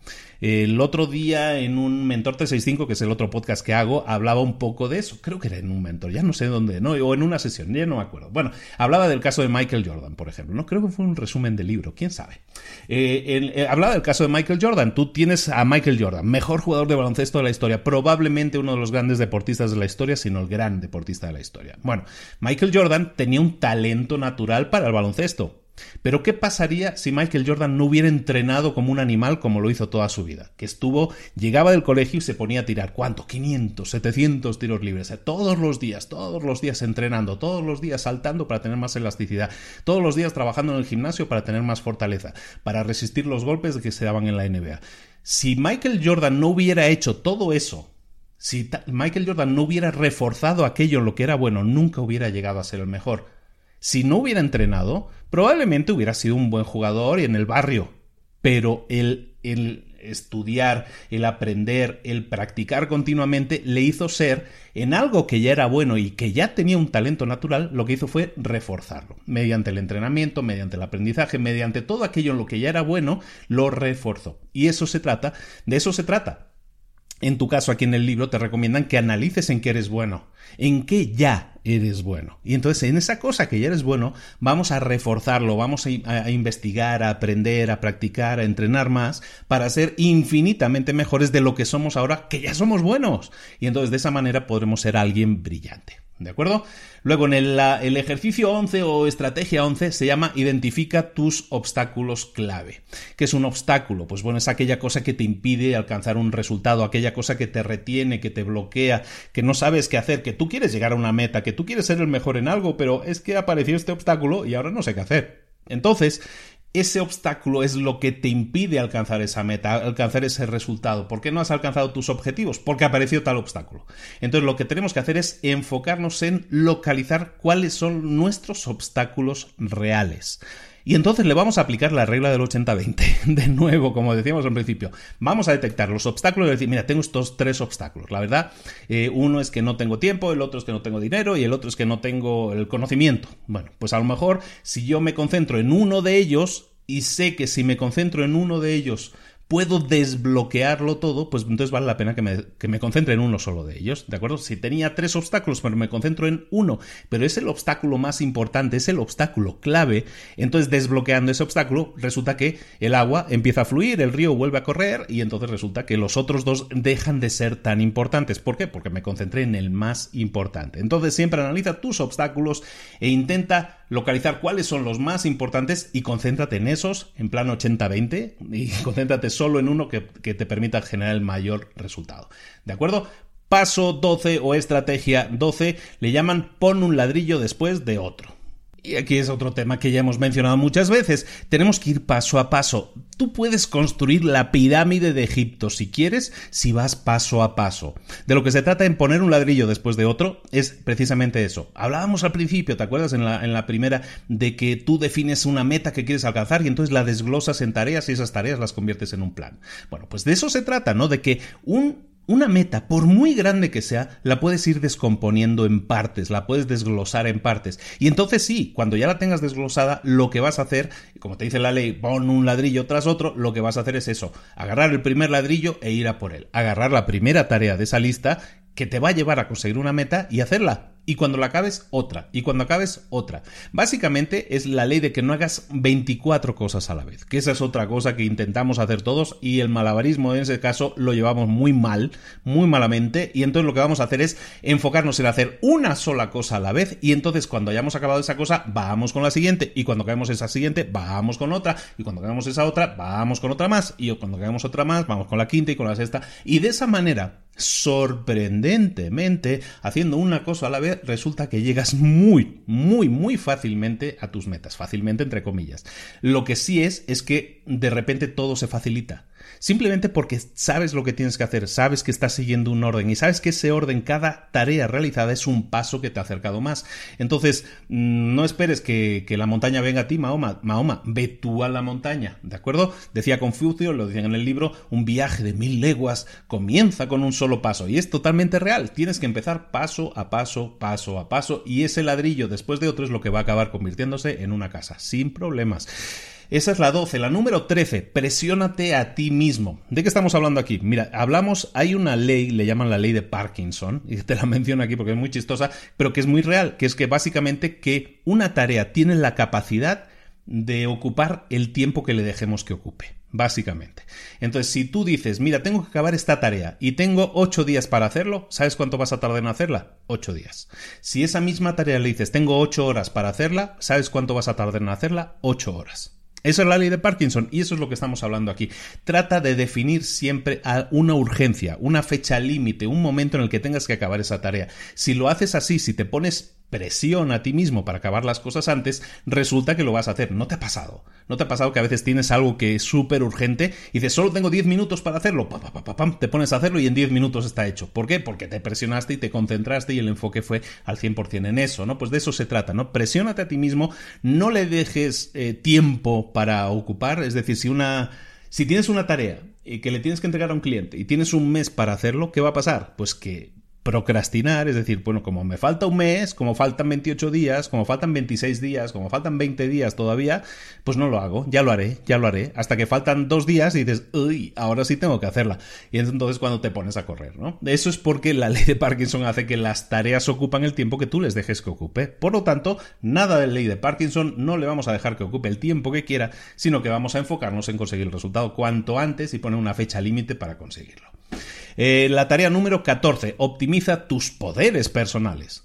El otro día en un Mentor 365, que es el otro podcast que hago, hablaba un poco de eso. Creo que era en un mentor, ya no sé dónde, ¿no? O en una sesión, ya no me acuerdo. Bueno, hablaba del caso de Michael Jordan, por ejemplo, ¿no? Creo que fue un resumen del libro, quién sabe. Eh, eh, hablaba del caso de Michael Jordan. Tú tienes a Michael Jordan, mejor jugador de baloncesto de la historia, probablemente uno de los grandes deportistas de la historia, sino el gran deportista de la historia. Bueno, Michael Jordan tenía un talento natural para el baloncesto pero ¿qué pasaría si Michael Jordan no hubiera entrenado como un animal como lo hizo toda su vida? Que estuvo, llegaba del colegio y se ponía a tirar, ¿cuánto? 500, 700 tiros libres, todos los días, todos los días entrenando, todos los días saltando para tener más elasticidad, todos los días trabajando en el gimnasio para tener más fortaleza, para resistir los golpes que se daban en la NBA. Si Michael Jordan no hubiera hecho todo eso, si Michael Jordan no hubiera reforzado aquello en lo que era bueno, nunca hubiera llegado a ser el mejor. Si no hubiera entrenado, probablemente hubiera sido un buen jugador y en el barrio. Pero el, el estudiar, el aprender, el practicar continuamente le hizo ser en algo que ya era bueno y que ya tenía un talento natural, lo que hizo fue reforzarlo. Mediante el entrenamiento, mediante el aprendizaje, mediante todo aquello en lo que ya era bueno, lo reforzó. Y eso se trata, de eso se trata. En tu caso, aquí en el libro te recomiendan que analices en qué eres bueno, en qué ya eres bueno. Y entonces en esa cosa que ya eres bueno, vamos a reforzarlo, vamos a, investigar, a aprender, a practicar, a entrenar más para ser infinitamente mejores de lo que somos ahora, que ya somos buenos. Y entonces de esa manera podremos ser alguien brillante. ¿De acuerdo? Luego en el, ejercicio 11 o estrategia 11 se llama identifica tus obstáculos clave. ¿Qué es un obstáculo? Pues bueno, es aquella cosa que te impide alcanzar un resultado, aquella cosa que te retiene, que te bloquea, que no sabes qué hacer, que tú quieres llegar a una meta, que tú quieres ser el mejor en algo, pero es que apareció este obstáculo y ahora no sé qué hacer. Entonces, ese obstáculo es lo que te impide alcanzar esa meta, alcanzar ese resultado. ¿Por qué no has alcanzado tus objetivos? Porque apareció tal obstáculo. Entonces lo que tenemos que hacer es enfocarnos en localizar cuáles son nuestros obstáculos reales. Y entonces le vamos a aplicar la regla del 80-20. De nuevo, como decíamos al principio, vamos a detectar los obstáculos y decir, mira, tengo estos tres obstáculos. La verdad, eh, uno es que no tengo tiempo, el otro es que no tengo dinero y el otro es que no tengo el conocimiento. Bueno, pues a lo mejor si yo me concentro en uno de ellos y sé que si me concentro en uno de ellos puedo desbloquearlo todo, pues entonces vale la pena que me, que me, concentre en uno solo de ellos, ¿de acuerdo? Si tenía tres obstáculos, pero me concentro en uno, pero es el obstáculo más importante, es el obstáculo clave, entonces desbloqueando ese obstáculo, resulta que el agua empieza a fluir, el río vuelve a correr y entonces resulta que los otros dos dejan de ser tan importantes. ¿Por qué? Porque me concentré en el más importante. Entonces siempre analiza tus obstáculos e intenta localizar cuáles son los más importantes y concéntrate en esos, en plan 80-20, y concéntrate solo en uno que, que te permita generar el mayor resultado. ¿De acuerdo? Paso 12 o estrategia 12 le llaman pon un ladrillo después de otro. Y aquí es otro tema que ya hemos mencionado muchas veces. Tenemos que ir paso a paso. Tú puedes construir la pirámide de Egipto si quieres, si vas paso a paso. De lo que se trata en poner un ladrillo después de otro es precisamente eso. Hablábamos al principio, ¿te acuerdas en la, en la primera, de que tú defines una meta que quieres alcanzar y entonces la desglosas en tareas y esas tareas las conviertes en un plan? Bueno, pues de eso se trata, ¿no? De que un una meta, por muy grande que sea, la puedes ir descomponiendo en partes, la puedes desglosar en partes. Y entonces sí, cuando ya la tengas desglosada, lo que vas a hacer, como te dice la ley, pon un ladrillo tras otro, lo que vas a hacer es eso, agarrar el primer ladrillo e ir a por él. Agarrar la primera tarea de esa lista que te va a llevar a conseguir una meta y hacerla. Y cuando la acabes, otra. Y cuando acabes, otra. Básicamente es la ley de que no hagas 24 cosas a la vez. Que esa es otra cosa que intentamos hacer todos y el malabarismo en ese caso lo llevamos muy mal, muy malamente. Y entonces lo que vamos a hacer es enfocarnos en hacer una sola cosa a la vez. Y entonces cuando hayamos acabado esa cosa, vamos con la siguiente. Y cuando acabemos esa siguiente, vamos con otra. Y cuando acabemos esa otra, vamos con otra más. Y cuando acabemos otra más, vamos con la quinta y con la sexta. Y de esa manera sorprendentemente, haciendo una cosa a la vez, resulta que llegas muy, muy, muy fácilmente a tus metas. Fácilmente, entre comillas. Lo que sí es, es que de repente todo se facilita simplemente porque sabes lo que tienes que hacer, sabes que estás siguiendo un orden y sabes que ese orden, cada tarea realizada es un paso que te ha acercado más. Entonces, mm, no esperes que, la montaña venga a ti, Mahoma, Mahoma, ve tú a la montaña, ¿de acuerdo? Decía Confucio, lo decían en el libro, un viaje de mil leguas comienza con un solo paso y es totalmente real, tienes que empezar paso a paso, paso a paso y ese ladrillo después de otro es lo que va a acabar convirtiéndose en una casa, sin problemas. Esa es la 12. La número 13, presiónate a ti mismo. ¿De qué estamos hablando aquí? Mira, hablamos, hay una ley, le llaman la ley de Parkinson, y te la menciono aquí porque es muy chistosa, pero que es muy real, que es que básicamente que una tarea tiene la capacidad de ocupar el tiempo que le dejemos que ocupe básicamente. Entonces, si tú dices, mira, tengo que acabar esta tarea y tengo ocho días para hacerlo, ¿sabes cuánto vas a tardar en hacerla? Ocho días. Si esa misma tarea le dices, tengo ocho horas para hacerla, ¿sabes cuánto vas a tardar en hacerla? Ocho horas. Esa es la ley de Parkinson y eso es lo que estamos hablando aquí. Trata de definir siempre una urgencia, una fecha límite, un momento en el que tengas que acabar esa tarea. Si lo haces así, si te pones presión a ti mismo para acabar las cosas antes, resulta que lo vas a hacer. ¿No te ha pasado? ¿No te ha pasado que a veces tienes algo que es súper urgente y dices, solo tengo 10 minutos para hacerlo? te pones a hacerlo y en 10 minutos está hecho. ¿Por qué? Porque te presionaste y te concentraste y el enfoque fue al 100% en eso, ¿no? Pues de eso se trata, ¿no? Presiónate a ti mismo, no le dejes eh, tiempo para ocupar, es decir, si una... Si tienes una tarea y que le tienes que entregar a un cliente y tienes un mes para hacerlo, ¿qué va a pasar? Pues que procrastinar, es decir, bueno, como me falta un mes, como faltan 28 días, como faltan 26 días, como faltan 20 días todavía, pues no lo hago, ya lo haré, ya lo haré, hasta que faltan dos días y dices, uy, ahora sí tengo que hacerla. Y entonces cuando te pones a correr, ¿no? Eso es porque la ley de Parkinson hace que las tareas ocupan el tiempo que tú les dejes que ocupe. Por lo tanto, nada de ley de Parkinson, no le vamos a dejar que ocupe el tiempo que quiera, sino que vamos a enfocarnos en conseguir el resultado cuanto antes y poner una fecha límite para conseguirlo. Eh, la tarea número 14, optimiza tus poderes personales.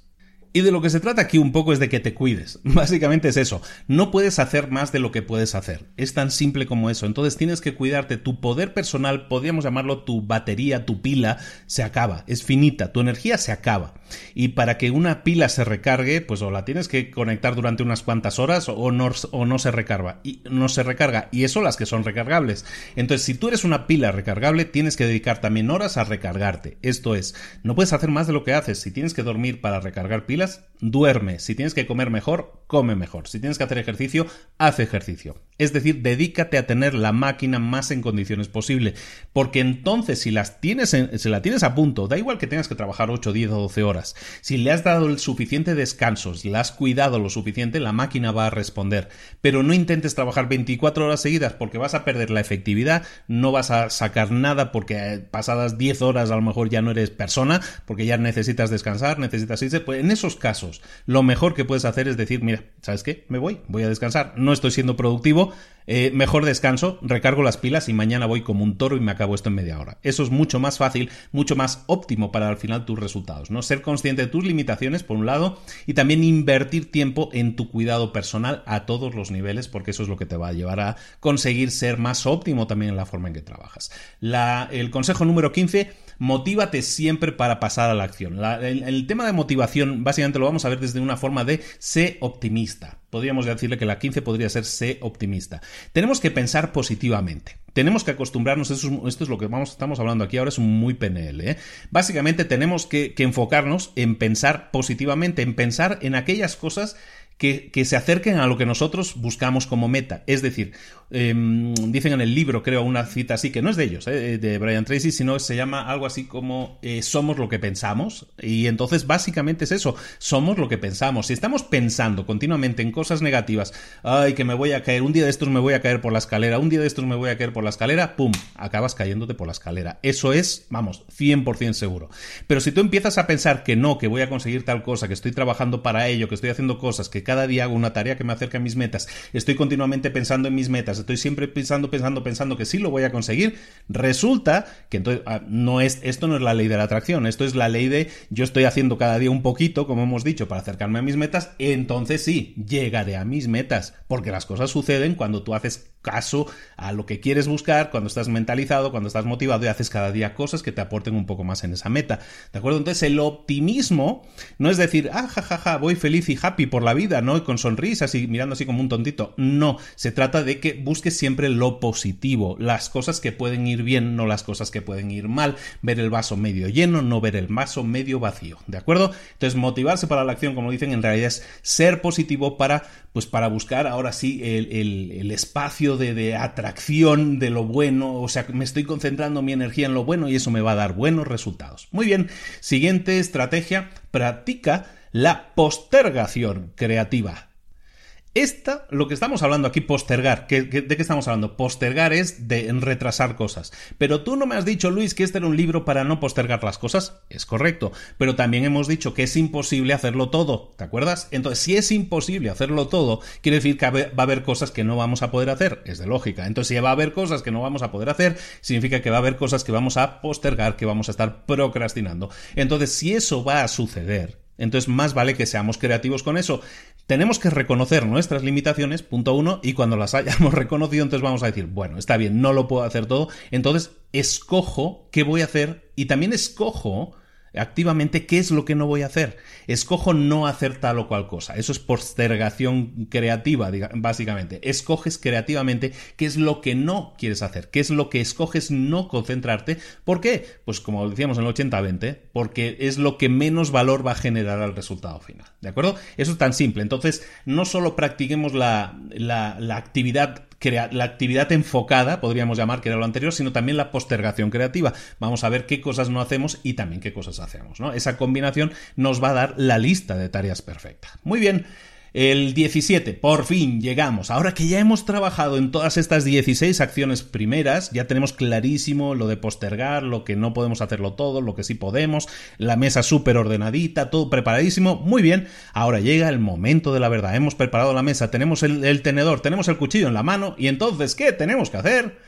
Y de lo que se trata aquí un poco es de que te cuides. Básicamente es eso. No puedes hacer más de lo que puedes hacer. Es tan simple como eso. Entonces tienes que cuidarte. Tu poder personal, podríamos llamarlo tu batería, tu pila, se acaba. Es finita. Tu energía se acaba. Y para que una pila se recargue, pues o la tienes que conectar durante unas cuantas horas o no, o no se recarga. Y no se recarga. Y eso las que son recargables. Entonces, si tú eres una pila recargable, tienes que dedicar también horas a recargarte. Esto es, no puedes hacer más de lo que haces. Si tienes que dormir para recargar pilas, duerme. Si tienes que comer mejor, come mejor. Si tienes que hacer ejercicio, haz ejercicio. Es decir, dedícate a tener la máquina más en condiciones posible. Porque entonces, si las tienes si la tienes a punto, da igual que tengas que trabajar 8, 10 o 12 horas. Si le has dado el suficiente descanso, si la has cuidado lo suficiente, la máquina va a responder. Pero no intentes trabajar 24 horas seguidas porque vas a perder la efectividad, no vas a sacar nada porque eh, pasadas 10 horas a lo mejor ya no eres persona, porque ya necesitas descansar, necesitas irse. Pues en casos, lo mejor que puedes hacer es decir, mira, ¿sabes qué? Me voy, voy a descansar, no estoy siendo productivo, eh, mejor descanso, recargo las pilas y mañana voy como un toro y me acabo esto en media hora. Eso es mucho más fácil, mucho más óptimo para al final tus resultados, ¿no? Ser consciente de tus limitaciones, por un lado, y también invertir tiempo en tu cuidado personal a todos los niveles, porque eso es lo que te va a llevar a conseguir ser más óptimo también en la forma en que trabajas. el consejo número 15, motívate siempre para pasar a la acción. el, tema de motivación, básicamente lo vamos a ver desde una forma de sé optimista. Podríamos decirle que la 15 podría ser sé optimista. Tenemos que pensar positivamente. Tenemos que acostumbrarnos, esto es, lo que vamos, estamos hablando aquí ahora, es muy PNL. ¿eh? Básicamente tenemos que enfocarnos en pensar positivamente, en pensar en aquellas cosas que, se acerquen a lo que nosotros buscamos como meta. Es decir, em, dicen en el libro, creo, una cita así, que no es de ellos, eh, de Brian Tracy, sino se llama algo así como eh, somos lo que pensamos. Y entonces básicamente es eso, somos lo que pensamos. Si estamos pensando continuamente en cosas negativas, ay, que me voy a caer, un día de estos me voy a caer por la escalera, un día de estos me voy a caer por la escalera, ¡pum! Acabas cayéndote por la escalera. Eso es, vamos, 100% seguro. Pero si tú empiezas a pensar que no, que voy a conseguir tal cosa, que estoy trabajando para ello, que estoy haciendo cosas, que cada día hago una tarea que me acerca a mis metas, estoy continuamente pensando en mis metas, estoy siempre pensando, pensando, pensando que sí lo voy a conseguir, resulta que entonces ah, no es, esto no es la ley de la atracción, esto es la ley de yo estoy haciendo cada día un poquito, como hemos dicho, para acercarme a mis metas, entonces sí, llegaré a mis metas, porque las cosas suceden cuando tú haces caso a lo que quieres buscar, cuando estás mentalizado, cuando estás motivado y haces cada día cosas que te aporten un poco más en esa meta. ¿De acuerdo? Entonces el optimismo no es decir, ah, jajaja, voy feliz y happy por la vida, ¿no? Y con sonrisas y mirando así como un tontito. No, se trata de que busques siempre lo positivo, las cosas que pueden ir bien, no las cosas que pueden ir mal, ver el vaso medio lleno, no ver el vaso medio vacío. ¿De acuerdo? Entonces motivarse para la acción, como dicen, en realidad es ser positivo para, pues para buscar ahora sí el, el espacio de, atracción de lo bueno, o sea, me estoy concentrando mi energía en lo bueno y eso me va a dar buenos resultados. Muy bien, siguiente estrategia, practica la postergación creativa. Esta, lo que estamos hablando aquí, postergar, ¿de qué estamos hablando? Postergar es de retrasar cosas. Pero tú no me has dicho, Luis, que este era un libro para no postergar las cosas. Es correcto. Pero también hemos dicho que es imposible hacerlo todo. ¿Te acuerdas? Entonces, si es imposible hacerlo todo, quiere decir que va a haber cosas que no vamos a poder hacer. Es de lógica. Entonces, si va a haber cosas que no vamos a poder hacer, significa que va a haber cosas que vamos a postergar, que vamos a estar procrastinando. Entonces, si eso va a suceder, entonces más vale que seamos creativos con eso. Tenemos que reconocer nuestras limitaciones, punto uno, y cuando las hayamos reconocido, entonces vamos a decir, bueno, está bien, no lo puedo hacer todo, entonces escojo qué voy a hacer y también escojo activamente qué es lo que no voy a hacer. Escojo no hacer tal o cual cosa. Eso es postergación creativa, básicamente. Escoges creativamente qué es lo que no quieres hacer, qué es lo que escoges no concentrarte. ¿Por qué? Pues como decíamos en el 80-20, porque es lo que menos valor va a generar al resultado final. ¿De acuerdo? Eso es tan simple. Entonces, no solo practiquemos la, la, la actividad la actividad enfocada, podríamos llamar, que era lo anterior, sino también la postergación creativa. Vamos a ver qué cosas no hacemos y también qué cosas hacemos. ¿no? Esa combinación nos va a dar la lista de tareas perfecta. Muy bien. El 17, por fin llegamos. Ahora que ya hemos trabajado en todas estas 16 acciones primeras, ya tenemos clarísimo lo de postergar, lo que no podemos hacerlo todo, lo que sí podemos, la mesa súper ordenadita, todo preparadísimo. Muy bien, ahora llega el momento de la verdad. Hemos preparado la mesa, tenemos el, tenedor, tenemos el cuchillo en la mano y entonces, ¿qué tenemos que hacer?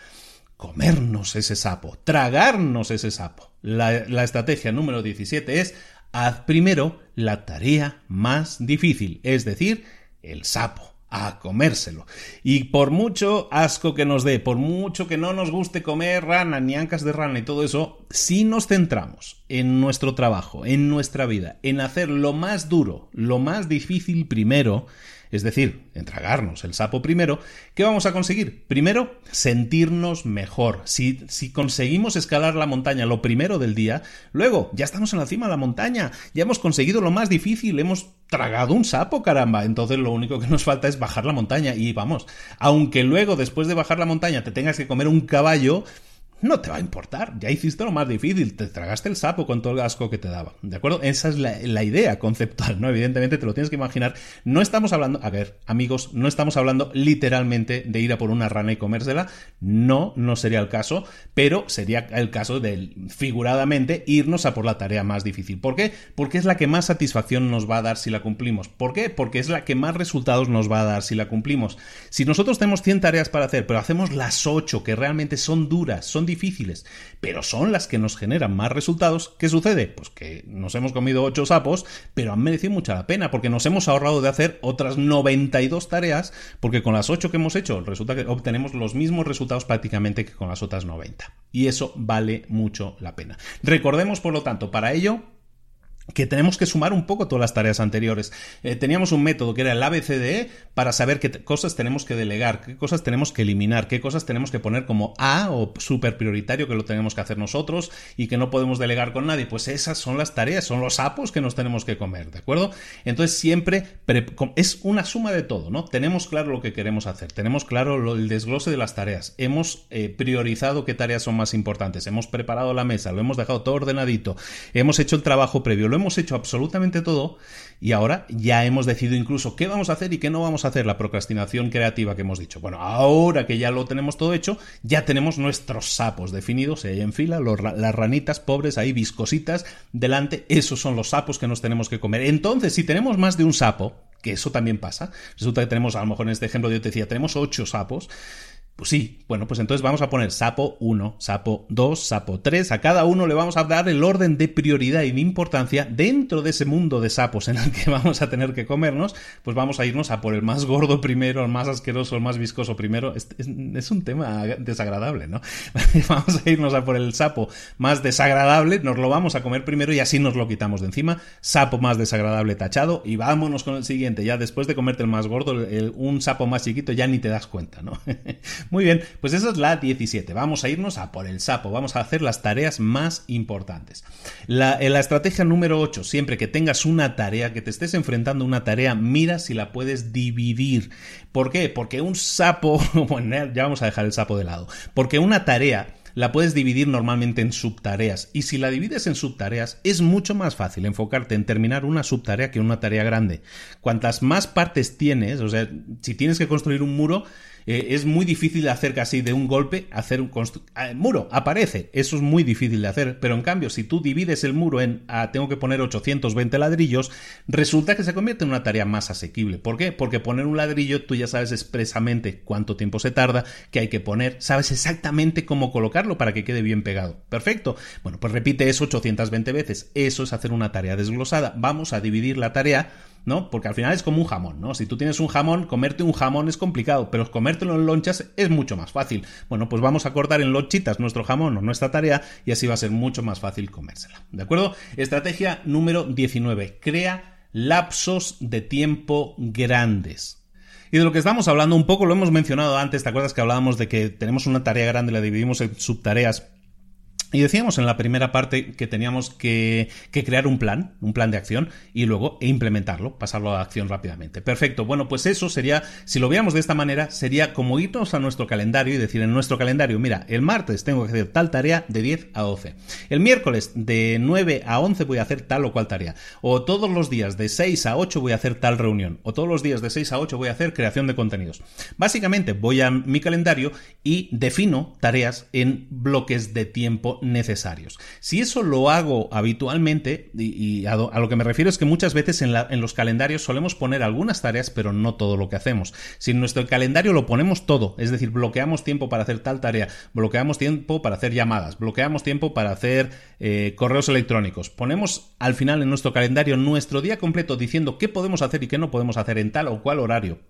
Comernos ese sapo, tragarnos ese sapo. La, estrategia número 17 es Haz primero la tarea más difícil, es decir, el sapo a comérselo. Y por mucho asco que nos dé, por mucho que no nos guste comer rana, ni ancas de rana y todo eso, si nos centramos en nuestro trabajo, en nuestra vida, en hacer lo más duro, lo más difícil primero, es decir, entragarnos el sapo primero, ¿qué vamos a conseguir? Primero, sentirnos mejor. Si, si, conseguimos escalar la montaña lo primero del día, luego ya estamos en la cima de la montaña, ya hemos conseguido lo más difícil, hemos tragado un sapo, caramba. Entonces lo único que nos falta es bajar la montaña y vamos, aunque luego después de bajar la montaña te tengas que comer un caballo, no te va a importar. Ya hiciste lo más difícil, te tragaste el sapo con todo el asco que te daba. ¿De acuerdo? Esa es la, idea conceptual, ¿no? Evidentemente te lo tienes que imaginar. No estamos hablando, a ver, amigos, no estamos hablando literalmente de ir a por una rana y comérsela. No, no sería el caso, pero sería el caso de, figuradamente, irnos a por la tarea más difícil. ¿Por qué? Porque es la que más satisfacción nos va a dar si la cumplimos. ¿Por qué? Porque es la que más resultados nos va a dar si la cumplimos. Si nosotros tenemos 100 tareas para hacer, pero hacemos las 8 que realmente son duras, son difíciles, pero son las que nos generan más resultados, ¿qué sucede? Pues que nos hemos comido ocho sapos, pero han merecido mucha la pena, porque nos hemos ahorrado de hacer otras 92 tareas, porque con las ocho que hemos hecho resulta que obtenemos los mismos resultados prácticamente que con las otras 90. Y eso vale mucho la pena. Recordemos, por lo tanto, para ello, que tenemos que sumar un poco todas las tareas anteriores. Eh, teníamos un método que era el ABCDE para saber qué cosas tenemos que delegar, qué cosas tenemos que eliminar, qué cosas tenemos que poner como A o súper prioritario que lo tenemos que hacer nosotros y que no podemos delegar con nadie. Pues esas son las tareas, son los sapos que nos tenemos que comer, ¿de acuerdo? Entonces siempre es una suma de todo, ¿no? Tenemos claro lo que queremos hacer, tenemos claro el desglose de las tareas, hemos eh, priorizado qué tareas son más importantes, hemos preparado la mesa, lo hemos dejado todo ordenadito, hemos hecho el trabajo previo, lo hemos hecho absolutamente todo y ahora ya hemos decidido incluso qué vamos a hacer y qué no vamos a hacer, la procrastinación creativa que hemos dicho. Bueno, ahora que ya lo tenemos todo hecho, ya tenemos nuestros sapos definidos, ahí en fila, las ranitas pobres ahí viscositas delante, esos son los sapos que nos tenemos que comer. Entonces, si tenemos más de un sapo, que eso también pasa, resulta que tenemos, a lo mejor en este ejemplo yo te decía, tenemos ocho sapos, pues sí, bueno, pues entonces vamos a poner sapo 1, sapo 2, sapo 3. A cada uno le vamos a dar el orden de prioridad y de importancia dentro de ese mundo de sapos en el que vamos a tener que comernos. Pues vamos a irnos a por el más gordo primero, el más asqueroso, el más viscoso primero. Es, un tema desagradable, ¿no? vamos a irnos a por el sapo más desagradable, nos lo vamos a comer primero y así nos lo quitamos de encima. Sapo más desagradable tachado y vámonos con el siguiente. Ya después de comerte el más gordo, un sapo más chiquito, ya ni te das cuenta, ¿no? Muy bien, pues esa es la 17. Vamos a irnos a por el sapo, vamos a hacer las tareas más importantes. La, la estrategia número 8, siempre que tengas una tarea, que te estés enfrentando a una tarea, mira si la puedes dividir. ¿Por qué? Porque un sapo, bueno, ya vamos a dejar el sapo de lado, porque una tarea la puedes dividir normalmente en subtareas y si la divides en subtareas es mucho más fácil enfocarte en terminar una subtarea que una tarea grande. Cuantas más partes tienes, o sea, si tienes que construir un muro, eh, es muy difícil hacer casi de un golpe, hacer un ah, muro, aparece, eso es muy difícil de hacer, pero en cambio si tú divides el muro en ah, tengo que poner 820 ladrillos, resulta que se convierte en una tarea más asequible. ¿Por qué? Porque poner un ladrillo tú ya sabes expresamente cuánto tiempo se tarda, que hay que poner, sabes exactamente cómo colocarlo para que quede bien pegado. Perfecto. Bueno, pues repite eso 820 veces. Eso es hacer una tarea desglosada. Vamos a dividir la tarea ¿no? Porque al final es como un jamón, ¿no? Si tú tienes un jamón, comerte un jamón es complicado, pero comértelo en lonchas es mucho más fácil. Bueno, pues vamos a cortar en lonchitas nuestro jamón o nuestra tarea y así va a ser mucho más fácil comérsela. ¿De acuerdo? Estrategia número 19. Crea lapsos de tiempo grandes. Y de lo que estamos hablando un poco lo hemos mencionado antes, ¿te acuerdas que hablábamos de que tenemos una tarea grande, la dividimos en subtareas y decíamos en la primera parte que teníamos que, crear un plan, un plan de acción, y luego implementarlo, pasarlo a acción rápidamente. Perfecto. Bueno, pues eso sería, si lo veamos de esta manera, sería como irnos a nuestro calendario y decir en nuestro calendario, mira, el martes tengo que hacer tal tarea de 10 a 12. El miércoles de 9 a 11 voy a hacer tal o cual tarea. O todos los días de 6 a 8 voy a hacer tal reunión. O todos los días de 6 a 8 voy a hacer creación de contenidos. Básicamente voy a mi calendario y defino tareas en bloques de tiempo necesarios. Si eso lo hago habitualmente, y, a, lo que me refiero es que muchas veces en, los calendarios solemos poner algunas tareas, pero no todo lo que hacemos. Si en nuestro calendario lo ponemos todo, es decir, bloqueamos tiempo para hacer tal tarea, bloqueamos tiempo para hacer llamadas, bloqueamos tiempo para hacer eh, correos electrónicos, ponemos al final en nuestro calendario nuestro día completo diciendo qué podemos hacer y qué no podemos hacer en tal o cual horario.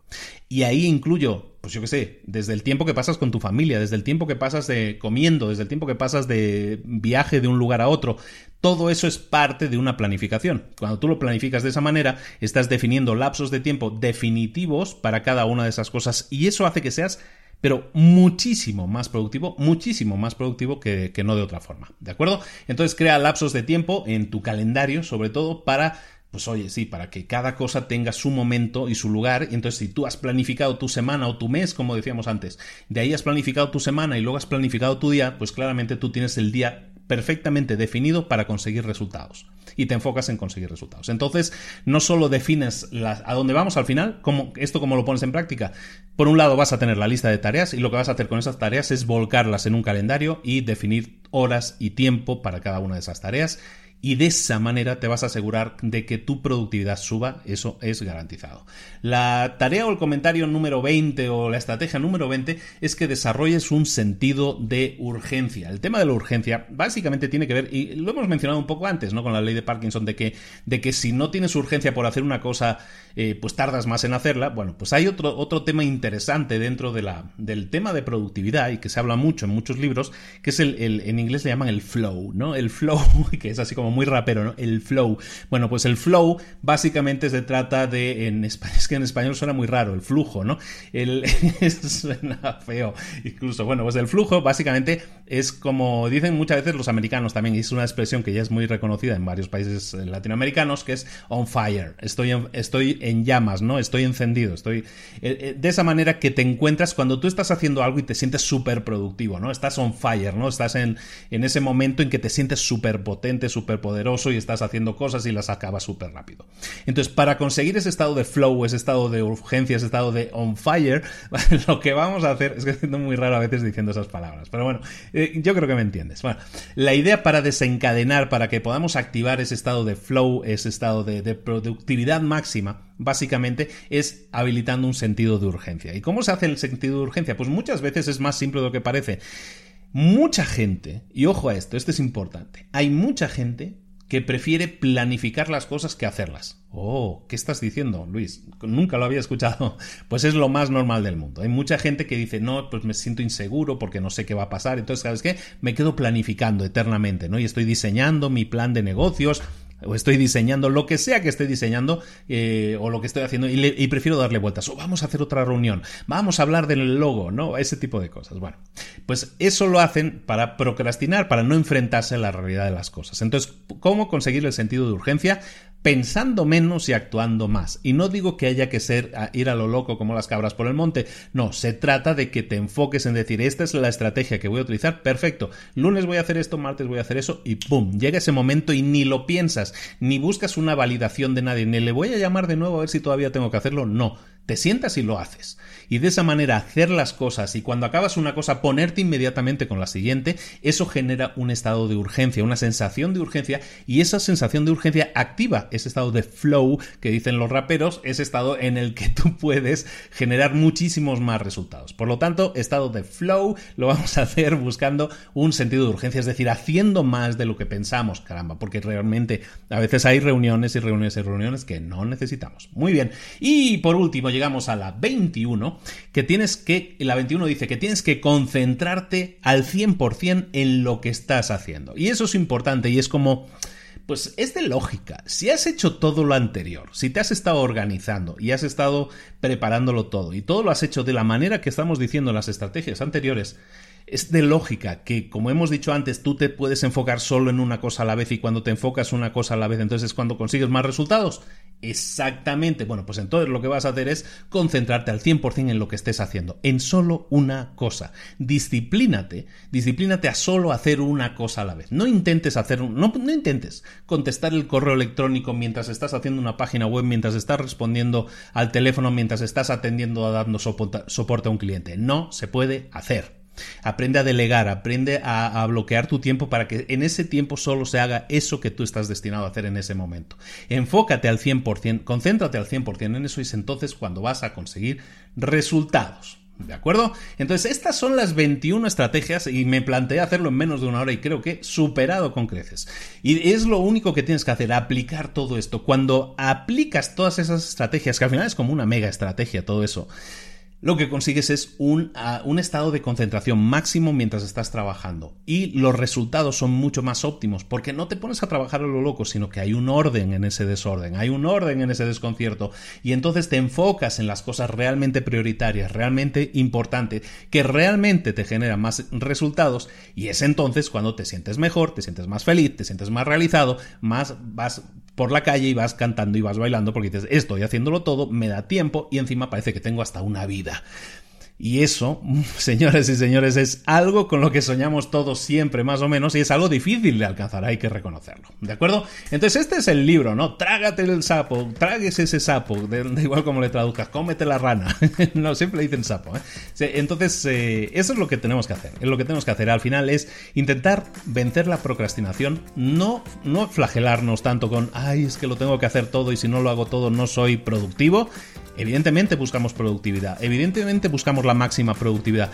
Y ahí incluyo pues yo qué sé, desde el tiempo que pasas con tu familia, desde el tiempo que pasas de comiendo, desde el tiempo que pasas de viaje de un lugar a otro, todo eso es parte de una planificación. Cuando tú lo planificas de esa manera, estás definiendo lapsos de tiempo definitivos para cada una de esas cosas y eso hace que seas pero muchísimo más productivo, muchísimo más productivo que, que, no de otra forma. ¿De acuerdo? Entonces crea lapsos de tiempo en tu calendario, sobre todo para pues oye, sí, para que cada cosa tenga su momento y su lugar. Y entonces, si tú has planificado tu semana o tu mes, como decíamos antes, de ahí has planificado tu semana y luego has planificado tu día, pues claramente tú tienes el día perfectamente definido para conseguir resultados. Y te enfocas en conseguir resultados. Entonces, no solo defines a dónde vamos al final, esto como lo pones en práctica. Por un lado vas a tener la lista de tareas y lo que vas a hacer con esas tareas es volcarlas en un calendario y definir horas y tiempo para cada una de esas tareas y de esa manera te vas a asegurar de que tu productividad suba, eso es garantizado. La tarea o el comentario número 20 o la estrategia número 20 es que desarrolles un sentido de urgencia. El tema de la urgencia básicamente tiene que ver, y lo hemos mencionado un poco antes, ¿no? Con la ley de Parkinson, de que, de que si no tienes urgencia por hacer una cosa, eh, pues tardas más en hacerla. Bueno, pues hay otro, otro tema interesante dentro de la, del tema de productividad y que se habla mucho en muchos libros, que es el, el en inglés le llaman el flow, ¿no? El flow, que es así como muy rapero, ¿no? El flow. Bueno, pues el flow básicamente se trata de, en es que en español suena muy raro, el flujo, ¿no? El, suena feo, incluso. Bueno, pues el flujo básicamente es como dicen muchas veces los americanos también, y es una expresión que ya es muy reconocida en varios países latinoamericanos, que es on fire. Estoy en, estoy en llamas, ¿no? Estoy encendido, estoy... Eh, eh, de esa manera que te encuentras cuando tú estás haciendo algo y te sientes súper productivo, ¿no? Estás on fire, ¿no? Estás en, en ese momento en que te sientes súper potente, súper poderoso y estás haciendo cosas y las acabas súper rápido. Entonces, para conseguir ese estado de flow, ese estado de urgencia, ese estado de on fire, lo que vamos a hacer, es que siendo muy raro a veces diciendo esas palabras, pero bueno, eh, yo creo que me entiendes. Bueno, la idea para desencadenar, para que podamos activar ese estado de flow, ese estado de, de productividad máxima, básicamente es habilitando un sentido de urgencia. ¿Y cómo se hace el sentido de urgencia? Pues muchas veces es más simple de lo que parece. Mucha gente, y ojo a esto, esto es importante, hay mucha gente que prefiere planificar las cosas que hacerlas. Oh, ¿qué estás diciendo, Luis? Nunca lo había escuchado. Pues es lo más normal del mundo. Hay mucha gente que dice, no, pues me siento inseguro porque no sé qué va a pasar. Entonces, ¿sabes qué? Me quedo planificando eternamente, ¿no? Y estoy diseñando mi plan de negocios, o estoy diseñando lo que sea que esté diseñando eh, o lo que estoy haciendo y, prefiero darle vueltas. O vamos a hacer otra reunión vamos a hablar del logo no ese tipo de cosas. Bueno pues eso lo hacen para procrastinar para no enfrentarse a la realidad de las cosas. Entonces cómo conseguir el sentido de urgencia pensando menos y actuando más. Y no digo que haya que ser ir a lo loco como las cabras por el monte, no, se trata de que te enfoques en decir, esta es la estrategia que voy a utilizar, perfecto, lunes voy a hacer esto, martes voy a hacer eso y ¡pum! Llega ese momento y ni lo piensas, ni buscas una validación de nadie, ni le voy a llamar de nuevo a ver si todavía tengo que hacerlo, no, te sientas y lo haces. Y de esa manera hacer las cosas y cuando acabas una cosa ponerte inmediatamente con la siguiente, eso genera un estado de urgencia, una sensación de urgencia y esa sensación de urgencia activa ese estado de flow que dicen los raperos, ese estado en el que tú puedes generar muchísimos más resultados. Por lo tanto, estado de flow lo vamos a hacer buscando un sentido de urgencia, es decir, haciendo más de lo que pensamos, caramba, porque realmente a veces hay reuniones y reuniones y reuniones que no necesitamos. Muy bien. Y por último, llegamos a la 21, que tienes que, la 21 dice que tienes que concentrarte al 100% en lo que estás haciendo. Y eso es importante y es como... Pues es de lógica. Si has hecho todo lo anterior, si te has estado organizando y has estado preparándolo todo y todo lo has hecho de la manera que estamos diciendo en las estrategias anteriores, es de lógica que, como hemos dicho antes, tú te puedes enfocar solo en una cosa a la vez y cuando te enfocas una cosa a la vez, entonces es cuando consigues más resultados. Exactamente. Bueno, pues entonces lo que vas a hacer es concentrarte al 100% en lo que estés haciendo, en solo una cosa. Disciplínate, disciplínate a solo hacer una cosa a la vez. No intentes hacer, no, no intentes contestar el correo electrónico mientras estás haciendo una página web, mientras estás respondiendo al teléfono, mientras estás atendiendo o dando soporte a un cliente. No se puede hacer. Aprende a delegar, aprende a, bloquear tu tiempo para que en ese tiempo solo se haga eso que tú estás destinado a hacer en ese momento. Enfócate al 100%, concéntrate al 100% en eso y es entonces cuando vas a conseguir resultados. ¿De acuerdo? Entonces, estas son las 21 estrategias y me planteé hacerlo en menos de una hora y creo que superado con creces. Y es lo único que tienes que hacer, aplicar todo esto. Cuando aplicas todas esas estrategias, que al final es como una mega estrategia todo eso, lo que consigues es un, uh, un, estado de concentración máximo mientras estás trabajando. Y los resultados son mucho más óptimos porque no te pones a trabajar a lo loco, sino que hay un orden en ese desorden, hay un orden en ese desconcierto. Y entonces te enfocas en las cosas realmente prioritarias, realmente importantes, que realmente te generan más resultados. Y es entonces cuando te sientes mejor, te sientes más feliz, te sientes más realizado, más vas por la calle y vas cantando y vas bailando porque dices, estoy haciéndolo todo, me da tiempo y encima parece que tengo hasta una vida. Y eso, señores y señores, es algo con lo que soñamos todos siempre, más o menos, y es algo difícil de alcanzar, hay que reconocerlo. ¿De acuerdo? Entonces, este es el libro, ¿no? Trágate el sapo, tragues ese sapo, da igual como le traduzcas, cómete la rana. no, siempre dicen sapo, ¿eh? Entonces, eh, eso es lo que tenemos que hacer. Es lo que tenemos que hacer al final es intentar vencer la procrastinación, no, no flagelarnos tanto con, ay, es que lo tengo que hacer todo y si no lo hago todo no soy productivo Evidentemente buscamos productividad, evidentemente buscamos la máxima productividad,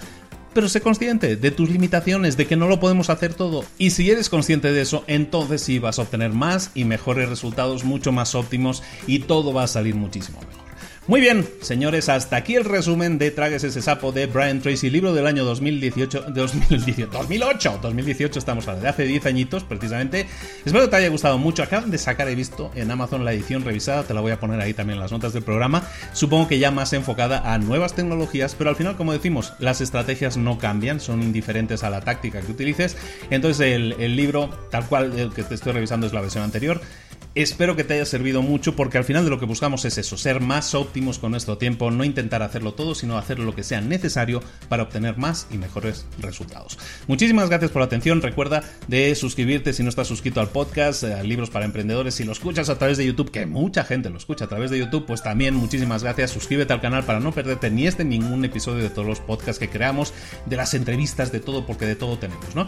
pero sé consciente de tus limitaciones, de que no lo podemos hacer todo. Y si eres consciente de eso, entonces sí vas a obtener más y mejores resultados, mucho más óptimos y todo va a salir muchísimo mejor. Muy bien, señores, hasta aquí el resumen de Tragues ese sapo de Brian Tracy, libro del año 2018, 2018 2008, 2018 estamos hablando de hace 10 añitos precisamente. Espero que te haya gustado mucho. Acaban de sacar, he visto en Amazon la edición revisada, te la voy a poner ahí también en las notas del programa. Supongo que ya más enfocada a nuevas tecnologías, pero al final, como decimos, las estrategias no cambian, son indiferentes a la táctica que utilices. Entonces el, el libro, tal cual el que te estoy revisando es la versión anterior. Espero que te haya servido mucho porque al final de lo que buscamos es eso, ser más óptimos con nuestro tiempo, no intentar hacerlo todo, sino hacer lo que sea necesario para obtener más y mejores resultados. Muchísimas gracias por la atención, recuerda de suscribirte si no estás suscrito al podcast, a Libros para Emprendedores, si lo escuchas a través de YouTube, que mucha gente lo escucha a través de YouTube, pues también muchísimas gracias, suscríbete al canal para no perderte ni este ni ningún episodio de todos los podcasts que creamos, de las entrevistas, de todo, porque de todo tenemos, ¿no?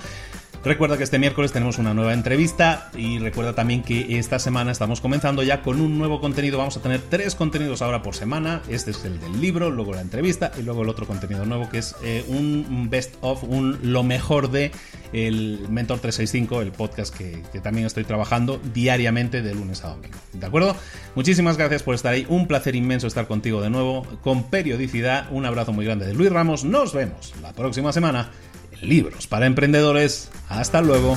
Recuerda que este miércoles tenemos una nueva entrevista y recuerda también que esta semana estamos comenzando ya con un nuevo contenido. Vamos a tener tres contenidos ahora por semana. Este es el del libro, luego la entrevista y luego el otro contenido nuevo que es eh, un best of, un lo mejor de el Mentor 365, el podcast que, que también estoy trabajando diariamente de lunes a domingo. ¿De acuerdo? Muchísimas gracias por estar ahí. Un placer inmenso estar contigo de nuevo con periodicidad. Un abrazo muy grande de Luis Ramos. Nos vemos la próxima semana libros para emprendedores. Hasta luego.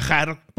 viajar